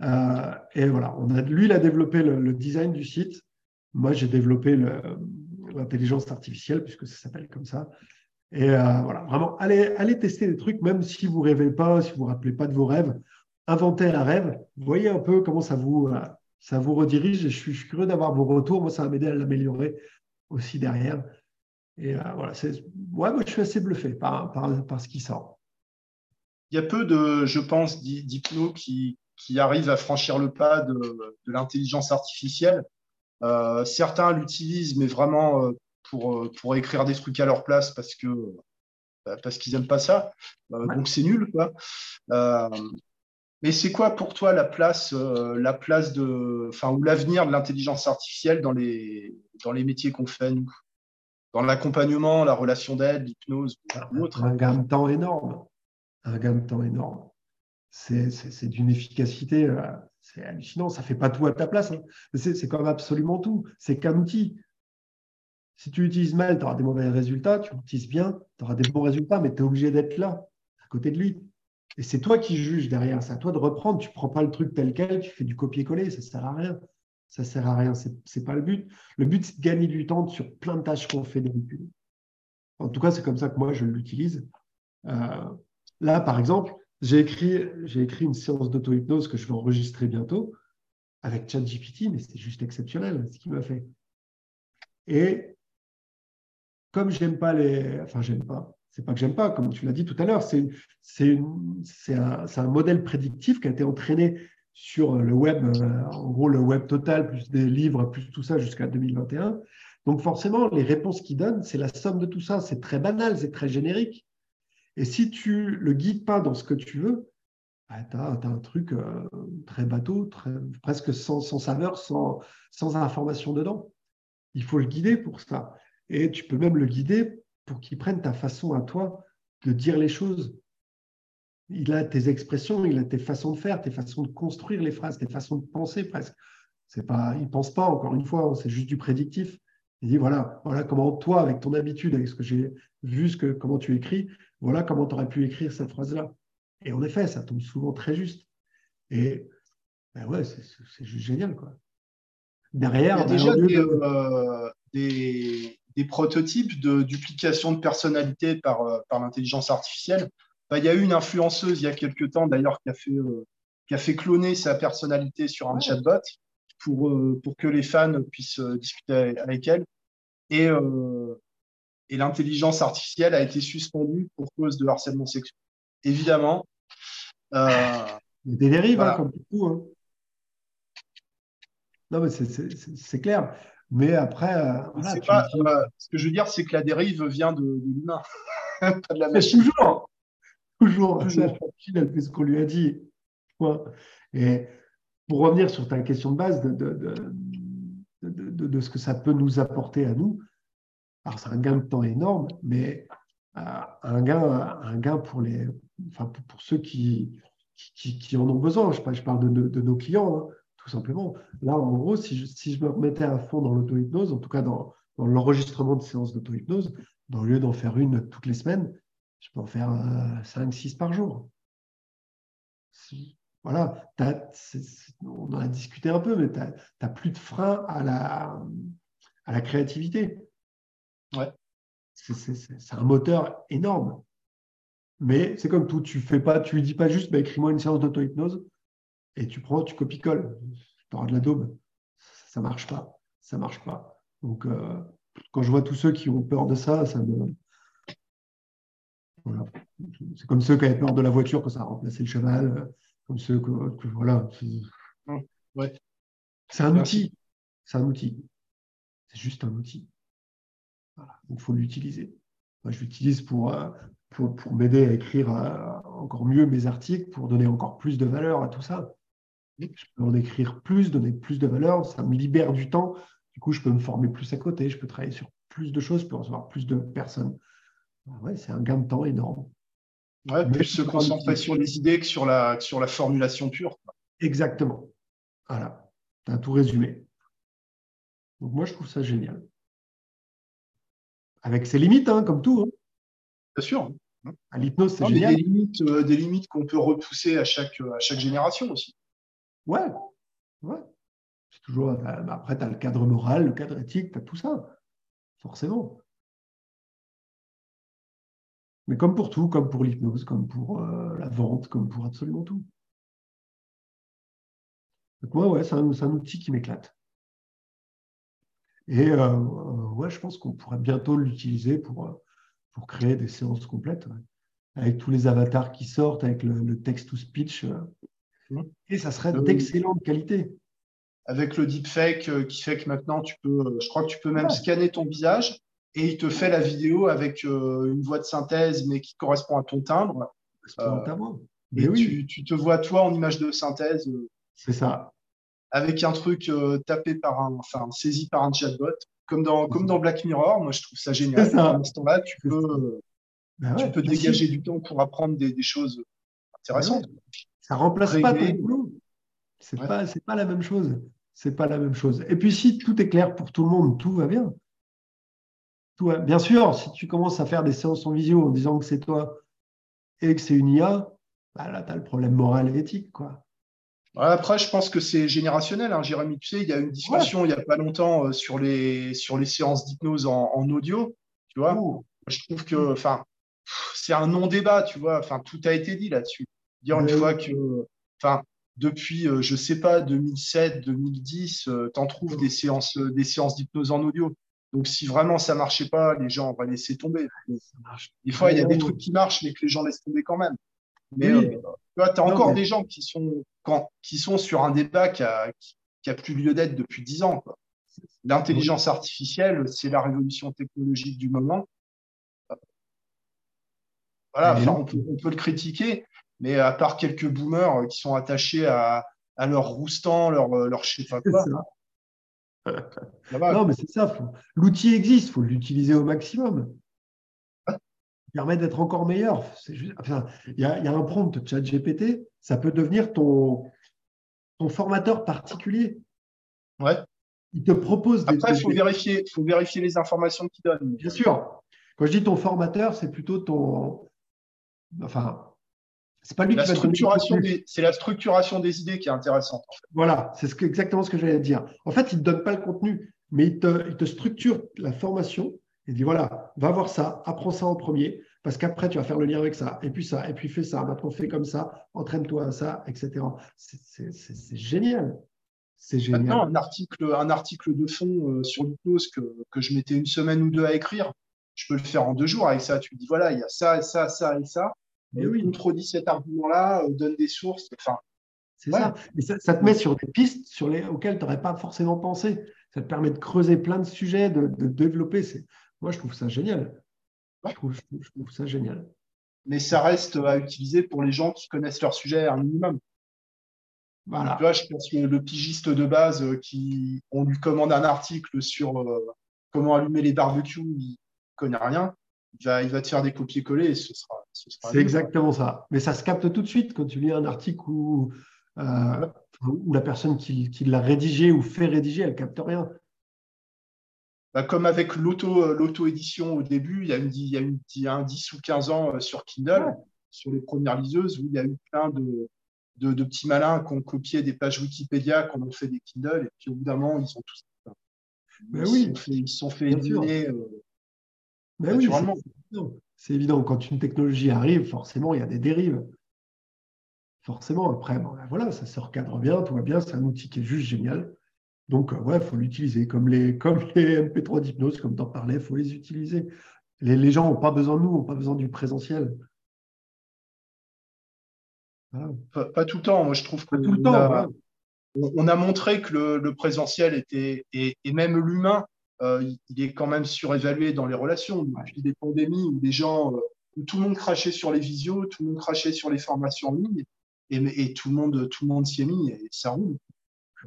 S2: et voilà, on a, lui, il a développé le, le design du site. Moi, j'ai développé l'intelligence artificielle, puisque ça s'appelle comme ça. Et euh, voilà, vraiment, allez, allez tester des trucs, même si vous ne rêvez pas, si vous ne vous rappelez pas de vos rêves, inventez un rêve, voyez un peu comment ça vous, euh, ça vous redirige. Et je suis, curieux d'avoir vos retours. Moi, ça va m'aider à l'améliorer aussi derrière. Et euh, voilà, ouais, moi, je suis assez bluffé par, par, par, ce qui sort.
S1: Il y a peu de, je pense, d'hypno qui, qui arrivent à franchir le pas de, de l'intelligence artificielle. Euh, certains l'utilisent, mais vraiment pour, euh, pour écrire des trucs à leur place parce que bah, parce qu'ils n'aiment pas ça. Donc c'est nul. Quoi. Mais c'est quoi pour toi la place, la place de, enfin, ou l'avenir de l'intelligence artificielle dans les, dans les métiers qu'on fait, nous? Dans l'accompagnement, la relation d'aide, l'hypnose
S2: ou autre? Un gain de temps énorme. Un gain de temps énorme. C'est d'une efficacité c'est hallucinant, ça ne fait pas tout à ta place. Hein. C'est comme absolument tout. C'est qu'un outil. Si tu l'utilises mal, tu auras des mauvais résultats. Tu l'utilises bien, tu auras des bons résultats, mais tu es obligé d'être là, à côté de lui. Et c'est toi qui juges derrière. C'est à toi de reprendre. Tu ne prends pas le truc tel quel, tu fais du copier-coller. Ça ne sert à rien. Ça ne sert à rien. Ce n'est pas le but. Le but, c'est de gagner du temps sur plein de tâches qu'on fait d'habitude. En tout cas, c'est comme ça que moi, je l'utilise. Euh, là, par exemple, j'ai écrit, écrit une séance d'auto-hypnose que je vais enregistrer bientôt avec ChatGPT, mais c'est juste exceptionnel ce qu'il m'a fait. Et comme j'aime pas les. Enfin, j'aime pas. C'est pas que j'aime pas, comme tu l'as dit tout à l'heure, c'est un, un, modèle prédictif qui a été entraîné sur le web, euh, en gros le web total, plus des livres, plus tout ça jusqu'à 2021. Donc forcément, les réponses qu'il donne, c'est la somme de tout ça. C'est très banal, c'est très générique. Et si tu le guides pas dans ce que tu veux, bah, tu as, un truc euh, très bateau, très, presque sans, sans saveur, sans, sans information dedans. Il faut le guider pour ça. Et tu peux même le guider pour qu'il prenne ta façon à toi de dire les choses. Il a tes expressions, il a tes façons de faire, tes façons de construire les phrases, tes façons de penser presque. C'est pas, il pense pas encore une fois, c'est juste du prédictif. Il dit voilà, voilà comment toi, avec ton habitude, avec ce que j'ai vu, ce que, comment tu écris, voilà comment tu aurais pu écrire cette phrase-là. Et en effet, ça tombe souvent très juste. Et ben ouais, c'est juste génial. Quoi.
S1: Derrière, il y a déjà euh, des, des, prototypes de duplication de personnalité par, euh, par l'intelligence artificielle. Ben, il y a eu une influenceuse il y a quelques temps d'ailleurs qui, a fait, euh, qui a fait cloner sa personnalité sur un chatbot pour, pour que les fans puissent discuter avec elle. Et, et l'intelligence artificielle a été suspendue pour cause de harcèlement sexuel évidemment.
S2: Euh, des dérives, hein, comme tout. Hein. Non, mais c'est clair. Mais après. Euh,
S1: euh, ce que je veux dire, c'est que la dérive vient de, l'humain, <laughs>
S2: pas de la machine. Toujours. Toujours. La machine, elle fait ce qu'on lui a dit. Et pour revenir sur ta question de base de, de, de, ce que ça peut nous apporter à nous, alors c'est un gain de temps énorme, mais un gain, un gain pour, les, enfin, pour, ceux qui, qui, en ont besoin. Je, je parle de, nos clients, hein, tout simplement. Là, en gros, si je, si je me remettais à fond dans l'auto-hypnose, en tout cas dans, dans l'enregistrement de séances d'auto-hypnose, au lieu d'en faire une toutes les semaines, je peux en faire 5-6 euh, par jour. Voilà, on en a discuté un peu, mais tu n'as plus de frein à la, à la créativité.
S1: Ouais
S2: c'est un moteur énorme. Mais c'est comme tout, tu fais pas, tu lui dis pas juste, bah, écris-moi une séance d'auto-hypnose et tu prends, tu copies-colles. Tu auras de la daube. Ça marche pas. Ça marche pas. Donc, euh, quand je vois tous ceux qui ont peur de ça, ça me. Voilà. C'est comme ceux qui avaient peur de la voiture quand ça a remplacé le cheval. Comme ceux que. voilà.
S1: Ouais.
S2: C'est un outil. C'est un outil. C'est juste un outil il faut l'utiliser. je l'utilise pour, euh, pour, pour m'aider à écrire euh, encore mieux mes articles, pour donner encore plus de valeur à tout ça. Je peux en écrire plus, donner plus de valeur, ça me libère du temps. Du coup, je peux me former plus à côté, je peux travailler sur plus de choses, je peux recevoir plus de personnes. Ouais, c'est un gain de temps énorme.
S1: Ouais, plus se concentrer sur les idées que sur la, sur la formulation pure.
S2: Exactement. Voilà, tu as tout résumé. Donc moi, je trouve ça génial avec ses limites, hein, comme tout. Hein.
S1: Bien sûr.
S2: À l'hypnose, c'est génial.
S1: Des limites, euh, des limites qu'on peut repousser à chaque, à chaque génération aussi.
S2: Ouais, ouais. C'est toujours. Bah, après, tu as le cadre moral, le cadre éthique, tu as tout ça, forcément. Mais comme pour tout, comme pour l'hypnose, comme pour euh, la vente, comme pour absolument tout. Donc, ouais, ouais, c'est un, outil qui m'éclate. Et euh, ouais, je pense qu'on pourrait bientôt l'utiliser pour, euh, pour créer des séances complètes, avec tous les avatars qui sortent, avec le, text-to-speech. Euh. Et ça serait d'excellente qualité.
S1: Avec le deepfake qui fait que maintenant, tu peux, je crois que tu peux même scanner ton visage et il te fait la vidéo avec une voix de synthèse, mais qui correspond à ton timbre. Mais et oui. tu, tu, te vois toi en image de synthèse.
S2: C'est ça
S1: avec un truc euh, tapé par un, enfin saisi par un chatbot, comme dans, comme dans Black Mirror. Moi, je trouve ça génial. À ce là tu peux, ben tu peux dégager du temps pour apprendre des, des choses intéressantes.
S2: Ça remplace pas ton boulot. C'est pas, c'est pas la même chose. C'est pas la même chose. Et puis, si tout est clair pour tout le monde, tout va bien. Tout va... Bien sûr, si tu commences à faire des séances en visio en disant que c'est toi et que c'est une IA, bah là, tu as le problème moral et éthique. Quoi.
S1: Après, je pense que c'est générationnel. Hein, Jérémy, tu sais, il y a une discussion il n'y a pas longtemps euh, sur, les, sur les séances d'hypnose en, audio. Tu vois, je trouve que c'est un non-débat. Tu vois, enfin, tout a été dit là-dessus. Dire une fois que, enfin, depuis, euh, je sais pas, 2007, 2010, tu en trouves des séances, des séances d'hypnose en audio. Donc, si vraiment ça marchait pas, les gens vont laisser tomber. Des fois, il y a des trucs qui marchent, mais que les gens laissent tomber quand même. Mais euh, tu as encore des gens qui sont, quand, qui sont sur un débat qui a, qui, a plus lieu d'être depuis dix ans. L'intelligence artificielle, c'est la révolution technologique du moment. Voilà, on peut, on peut, le critiquer, mais à part quelques boomers qui sont attachés à, à leur roustant, leur, leur je sais pas quoi,
S2: non, mais c'est ça. L'outil existe, il faut l'utiliser au maximum. Il permet d'être encore meilleur. il, y a, un prompt chat GPT, ça peut devenir ton, ton formateur particulier.
S1: Ouais.
S2: Il te propose
S1: des. Après, il faut vérifier, faut vérifier les informations qu'il donne.
S2: Bien sûr. Quand je dis ton formateur, c'est plutôt ton. Enfin,
S1: c'est pas lui la structuration C'est la structuration des idées qui est intéressante.
S2: Voilà, c'est exactement ce que j'allais dire. En fait, il ne te donne pas le contenu, mais il te, structure la formation. Il dit voilà, va voir ça, apprends ça en premier, parce qu'après, tu vas faire le lien avec ça, et puis ça, et puis fais ça. Maintenant, fais comme ça, entraîne-toi à ça, etc. C'est génial. C'est génial.
S1: Maintenant, un article, un article de fond euh, sur l'hypnose que, que je mettais une semaine ou deux à écrire, je peux le faire en deux jours avec ça. Tu me dis voilà, il y a ça, et ça, ça et ça mais oui. contredit cet argument-là, euh, donne des sources. Enfin,
S2: c'est ça. Mais ça, te met sur des pistes sur les, auxquelles tu n'aurais pas forcément pensé. Ça te permet de creuser plein de sujets, de, développer. Moi, je trouve ça génial. Je, trouve, ça génial.
S1: Mais ça reste à utiliser pour les gens qui connaissent leur sujet un minimum. Voilà. Tu vois, je pense que le pigiste de base euh, qui on lui commande un article sur euh, comment allumer les barbecues, il connaît rien il va, il va te faire des copier-coller et ce sera.
S2: C'est exactement ça. Mais ça se capte tout de suite quand tu lis un article où, euh, où la personne qui, qui l'a rédigé ou fait rédiger, elle capte rien.
S1: Bah, comme avec l'auto-édition au début, il y a, une, il y a, une, il y a un 10 ou 15 ans euh, sur Kindle, sur les premières liseuses, où il y a eu plein de, de, de petits malins qui ont copié des pages Wikipédia, qui ont fait des Kindle, et puis au bout d'un moment, ils ont tous.
S2: Ben ils, oui.
S1: sont fait, ils sont fait éliminer
S2: ben oui, c'est évident. Quand une technologie arrive, forcément, il y a des dérives. Forcément, après, ben voilà, ça se recadre bien, tout va bien, c'est un outil qui est juste génial. Donc, euh, ouais, il faut l'utiliser. Comme les, <laughs> comme les MP3 d'hypnose, comme tu en parlais, il faut les utiliser. Les, gens n'ont pas besoin de nous, n'ont pas besoin du présentiel.
S1: Pas, tout le temps. Moi, je trouve que tout le temps, on, a montré que le, présentiel était, et même l'humain il est quand même surévalué dans les relations. Depuis des pandémies où des gens, euh, où tout le monde crachait sur les visios, tout le monde crachait sur les formations en ligne, et, tout le monde, tout le monde s'y est mis et ça roule.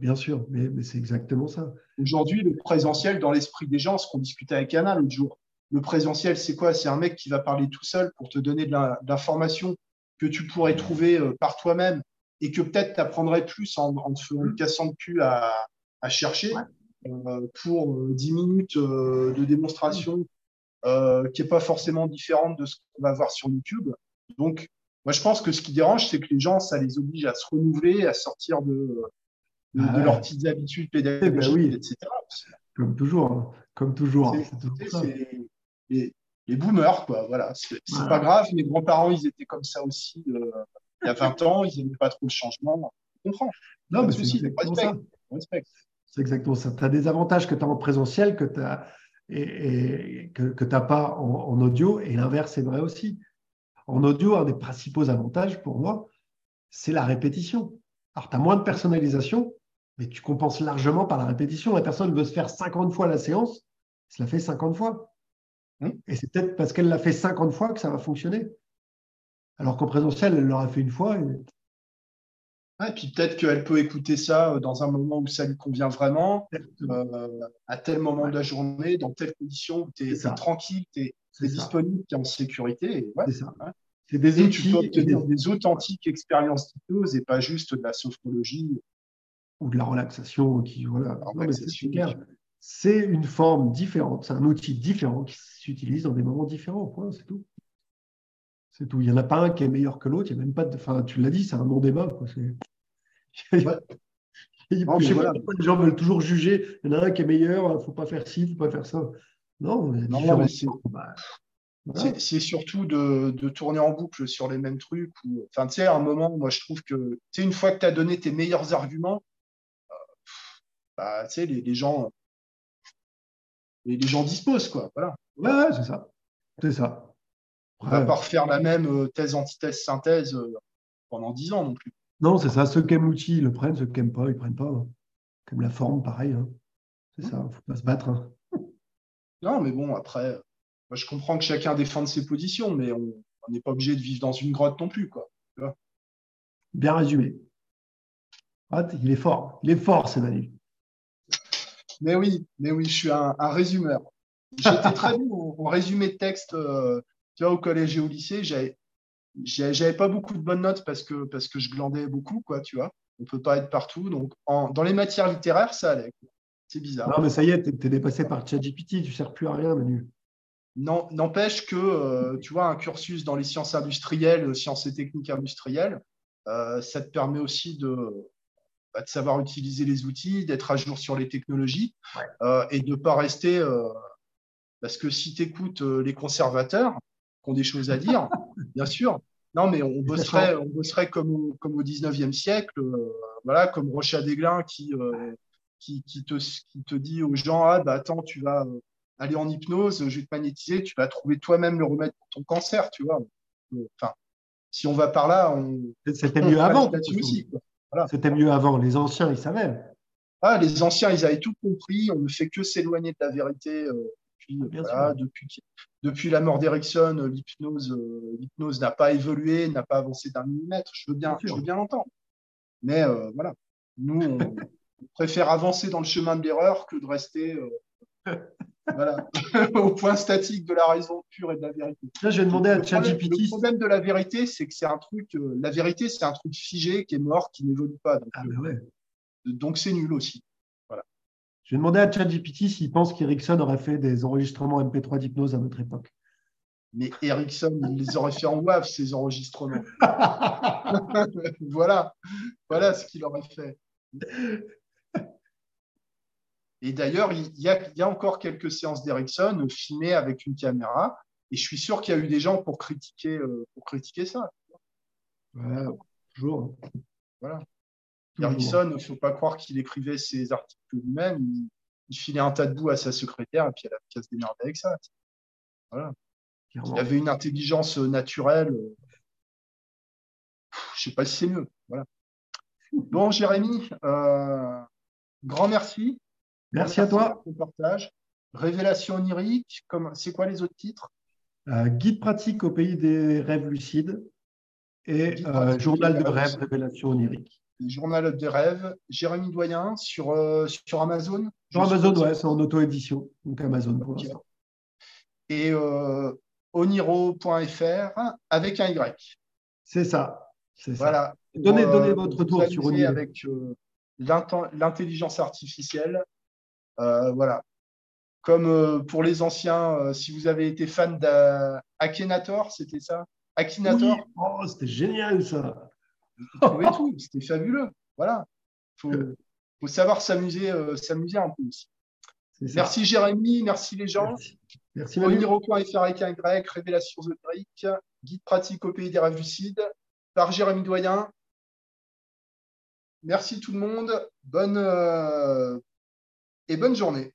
S2: Bien sûr, mais, c'est exactement ça.
S1: Aujourd'hui, le présentiel dans l'esprit des gens, ce qu'on discutait avec Anna l'autre jour, le présentiel, c'est quoi? C'est un mec qui va parler tout seul pour te donner de l'information que tu pourrais trouver euh, par toi-même et que peut-être tu apprendrais plus en, en, te cassant le cul à, à chercher. Euh, pour 10 euh, minutes euh, de démonstration qui n'est pas forcément différente de ce qu'on va voir sur YouTube. Donc, moi, je pense que ce qui dérange, c'est que les gens, ça les oblige à se renouveler, à sortir de, de, ah leurs petites habitudes eh ben pédagogiques, oui. etc.
S2: Comme toujours, hein. comme toujours.
S1: les, les, boomers, quoi. Voilà, c'est pas grave. Mes grands-parents, ils étaient comme ça aussi il y a 20 ans. Ils n'aimaient pas trop le changement. On comprend.
S2: Non, mais c'est ça. Respect. C'est exactement ça. Tu as des avantages que tu as en présentiel que tu n'as et, que, que pas en, audio, et l'inverse est vrai aussi. En audio, un des principaux avantages pour moi, c'est la répétition. Alors, tu as moins de personnalisation, mais tu compenses largement par la répétition. La personne veut se faire 50 fois la séance, ça la fait 50 fois. Hum. Et c'est peut-être parce qu'elle l'a fait 50 fois que ça va fonctionner. Alors qu'en présentiel, elle l'aura fait une fois, et
S1: et puis peut-être qu'elle peut écouter ça euh, dans un moment où ça lui convient vraiment, euh, à tel moment de la journée, dans telle condition où tu es, tranquille, tu es, disponible, tu es en sécurité. c'est ça. C'est des et tu peux obtenir des... authentiques expériences d'hypnose et pas juste de la sophrologie.
S2: Ou de la relaxation. Qui, voilà. c'est une forme différente, c'est un outil différent qui s'utilise dans des moments différents. c'est tout. C'est tout. Il n'y en a pas un qui est meilleur que l'autre. Il y a même pas de. Enfin, tu l'as dit, c'est un <laughs> non-débat. les gens veulent toujours juger. Il y en a un qui est meilleur, il ne faut pas faire ci, il ne faut pas faire ça. Non,
S1: bah, c'est surtout de, tourner en boucle sur les mêmes trucs. enfin, tu sais, à un moment, moi, je trouve que, tu une fois que tu as donné tes meilleurs arguments, euh, bah, tu sais, les, gens, les gens disposent, quoi. Voilà.
S2: Ouais, c'est ça. C'est ça.
S1: On ne va pas refaire la même thèse, antithèse, synthèse pendant dix ans non plus.
S2: Non, c'est ça. Ceux qui aiment l'outil, ils le prennent. Ceux qui n'aiment pas, ils ne prennent pas. Hein. Comme la forme, pareil. Hein. C'est ça. Il ne faut pas se battre. Hein. <laughs>
S1: Non, mais bon, après, je comprends que chacun défende ses positions, mais on n'est pas obligé de vivre dans une grotte non plus. Quoi.
S2: Bien résumé. Ah, il est fort. Il est fort, Manu.
S1: Mais oui, mais oui, je suis un, résumeur. J'étais très <laughs> bon en, résumé de texte. Euh, tu vois, au collège et au lycée, j'avais j'avais pas beaucoup de bonnes notes parce que, parce que je glandais beaucoup, quoi, tu vois. On peut pas être partout. Donc, dans les matières littéraires, ça allait. C'est bizarre.
S2: Non, mais ça y est, tu es, dépassé par ChatGPT, tu ne sers plus à rien, Manu.
S1: N'empêche que, euh, tu vois, un cursus dans les sciences industrielles, euh, sciences et techniques industrielles, euh, ça te permet aussi de, bah, de, savoir utiliser les outils, d'être à jour sur les technologies et de ne pas rester. parce que si tu écoutes les conservateurs, qui ont des choses à dire, <laughs> bien sûr. Non, mais on bosserait, on bosserait comme, au, comme au 19e siècle, voilà, comme Rocha Desglin qui, qui, te, qui te dit aux gens Ah, bah attends, tu vas euh, aller en hypnose, je vais te magnétiser, tu vas trouver toi-même le remède pour ton cancer, tu vois. Enfin, si on va par là, on.
S2: C'était mieux avant. C'était mieux avant. Les anciens, ils savaient.
S1: Ah, les anciens, ils avaient tout compris. On ne fait que s'éloigner de la vérité. Euh, depuis, depuis, la mort d'Erickson, l'hypnose, euh, l'hypnose n'a pas évolué, n'a pas avancé d'un millimètre. Je veux bien, je veux bien l'entendre. Mais voilà, nous, on, <laughs> préfère avancer dans le chemin de l'erreur que de rester euh, <laughs> <laughs> au point statique de la raison pure et de la vérité.
S2: Là, je vais demander à ChatGPT.
S1: Le problème de la vérité, c'est que c'est un truc, euh, la vérité, c'est un truc figé qui est mort, qui n'évolue pas. Donc,
S2: ah, euh,
S1: donc c'est nul aussi. Voilà.
S2: Je vais demander à ChatGPT s'il pense qu'Erickson aurait fait des enregistrements MP3 d'hypnose à notre époque.
S1: Mais Ericsson, il les aurait fait en WAV, ces enregistrements. <laughs> voilà. voilà ce qu'il aurait fait. Et d'ailleurs, il y, a, encore quelques séances d'Ericsson filmées avec une caméra. Et je suis sûr qu'il y a eu des gens pour critiquer, euh, pour critiquer ça.
S2: toujours.
S1: Voilà. Ericsson, il ne faut pas croire qu'il écrivait ses articles lui-même. Il, filait un tas de boue à sa secrétaire et puis elle a qu'à se démerder avec ça. Voilà. Il avait une intelligence naturelle. Je ne sais pas si c'est mieux. Voilà. Bon, Jérémy, euh, grand merci.
S2: Merci, à toi.
S1: Pour partage. Révélation onirique, c'est quoi les autres titres?
S2: Euh, Guide pratique au pays des rêves lucides et euh, Journal de rêve, Révélation onirique.
S1: Journal de rêve, Jérémy Doyen sur, euh, sur Amazon
S2: Sur Amazon, ouais, c'est en auto-édition, donc Amazon pour l'instant.
S1: Et oniro.fr avec un Y.
S2: C'est ça.
S1: Voilà.
S2: Donnez, donnez votre retour sur Oniro.
S1: Avec l'intelligence artificielle euh, voilà. Comme euh, pour les anciens, euh, si vous avez été fan d'Akinator, c'était ça? Akinator
S2: oh, C'était génial ça <laughs>
S1: C'était fabuleux. Voilà. Il faut, savoir s'amuser s'amuser un peu aussi. Merci Jérémy, merci les gens.
S2: Merci. merci
S1: avec un grec, Révélation ésotérique, guide pratique au pays des rêves lucides, par Jérémy Doyen. Merci tout le monde. Bonne, et bonne journée.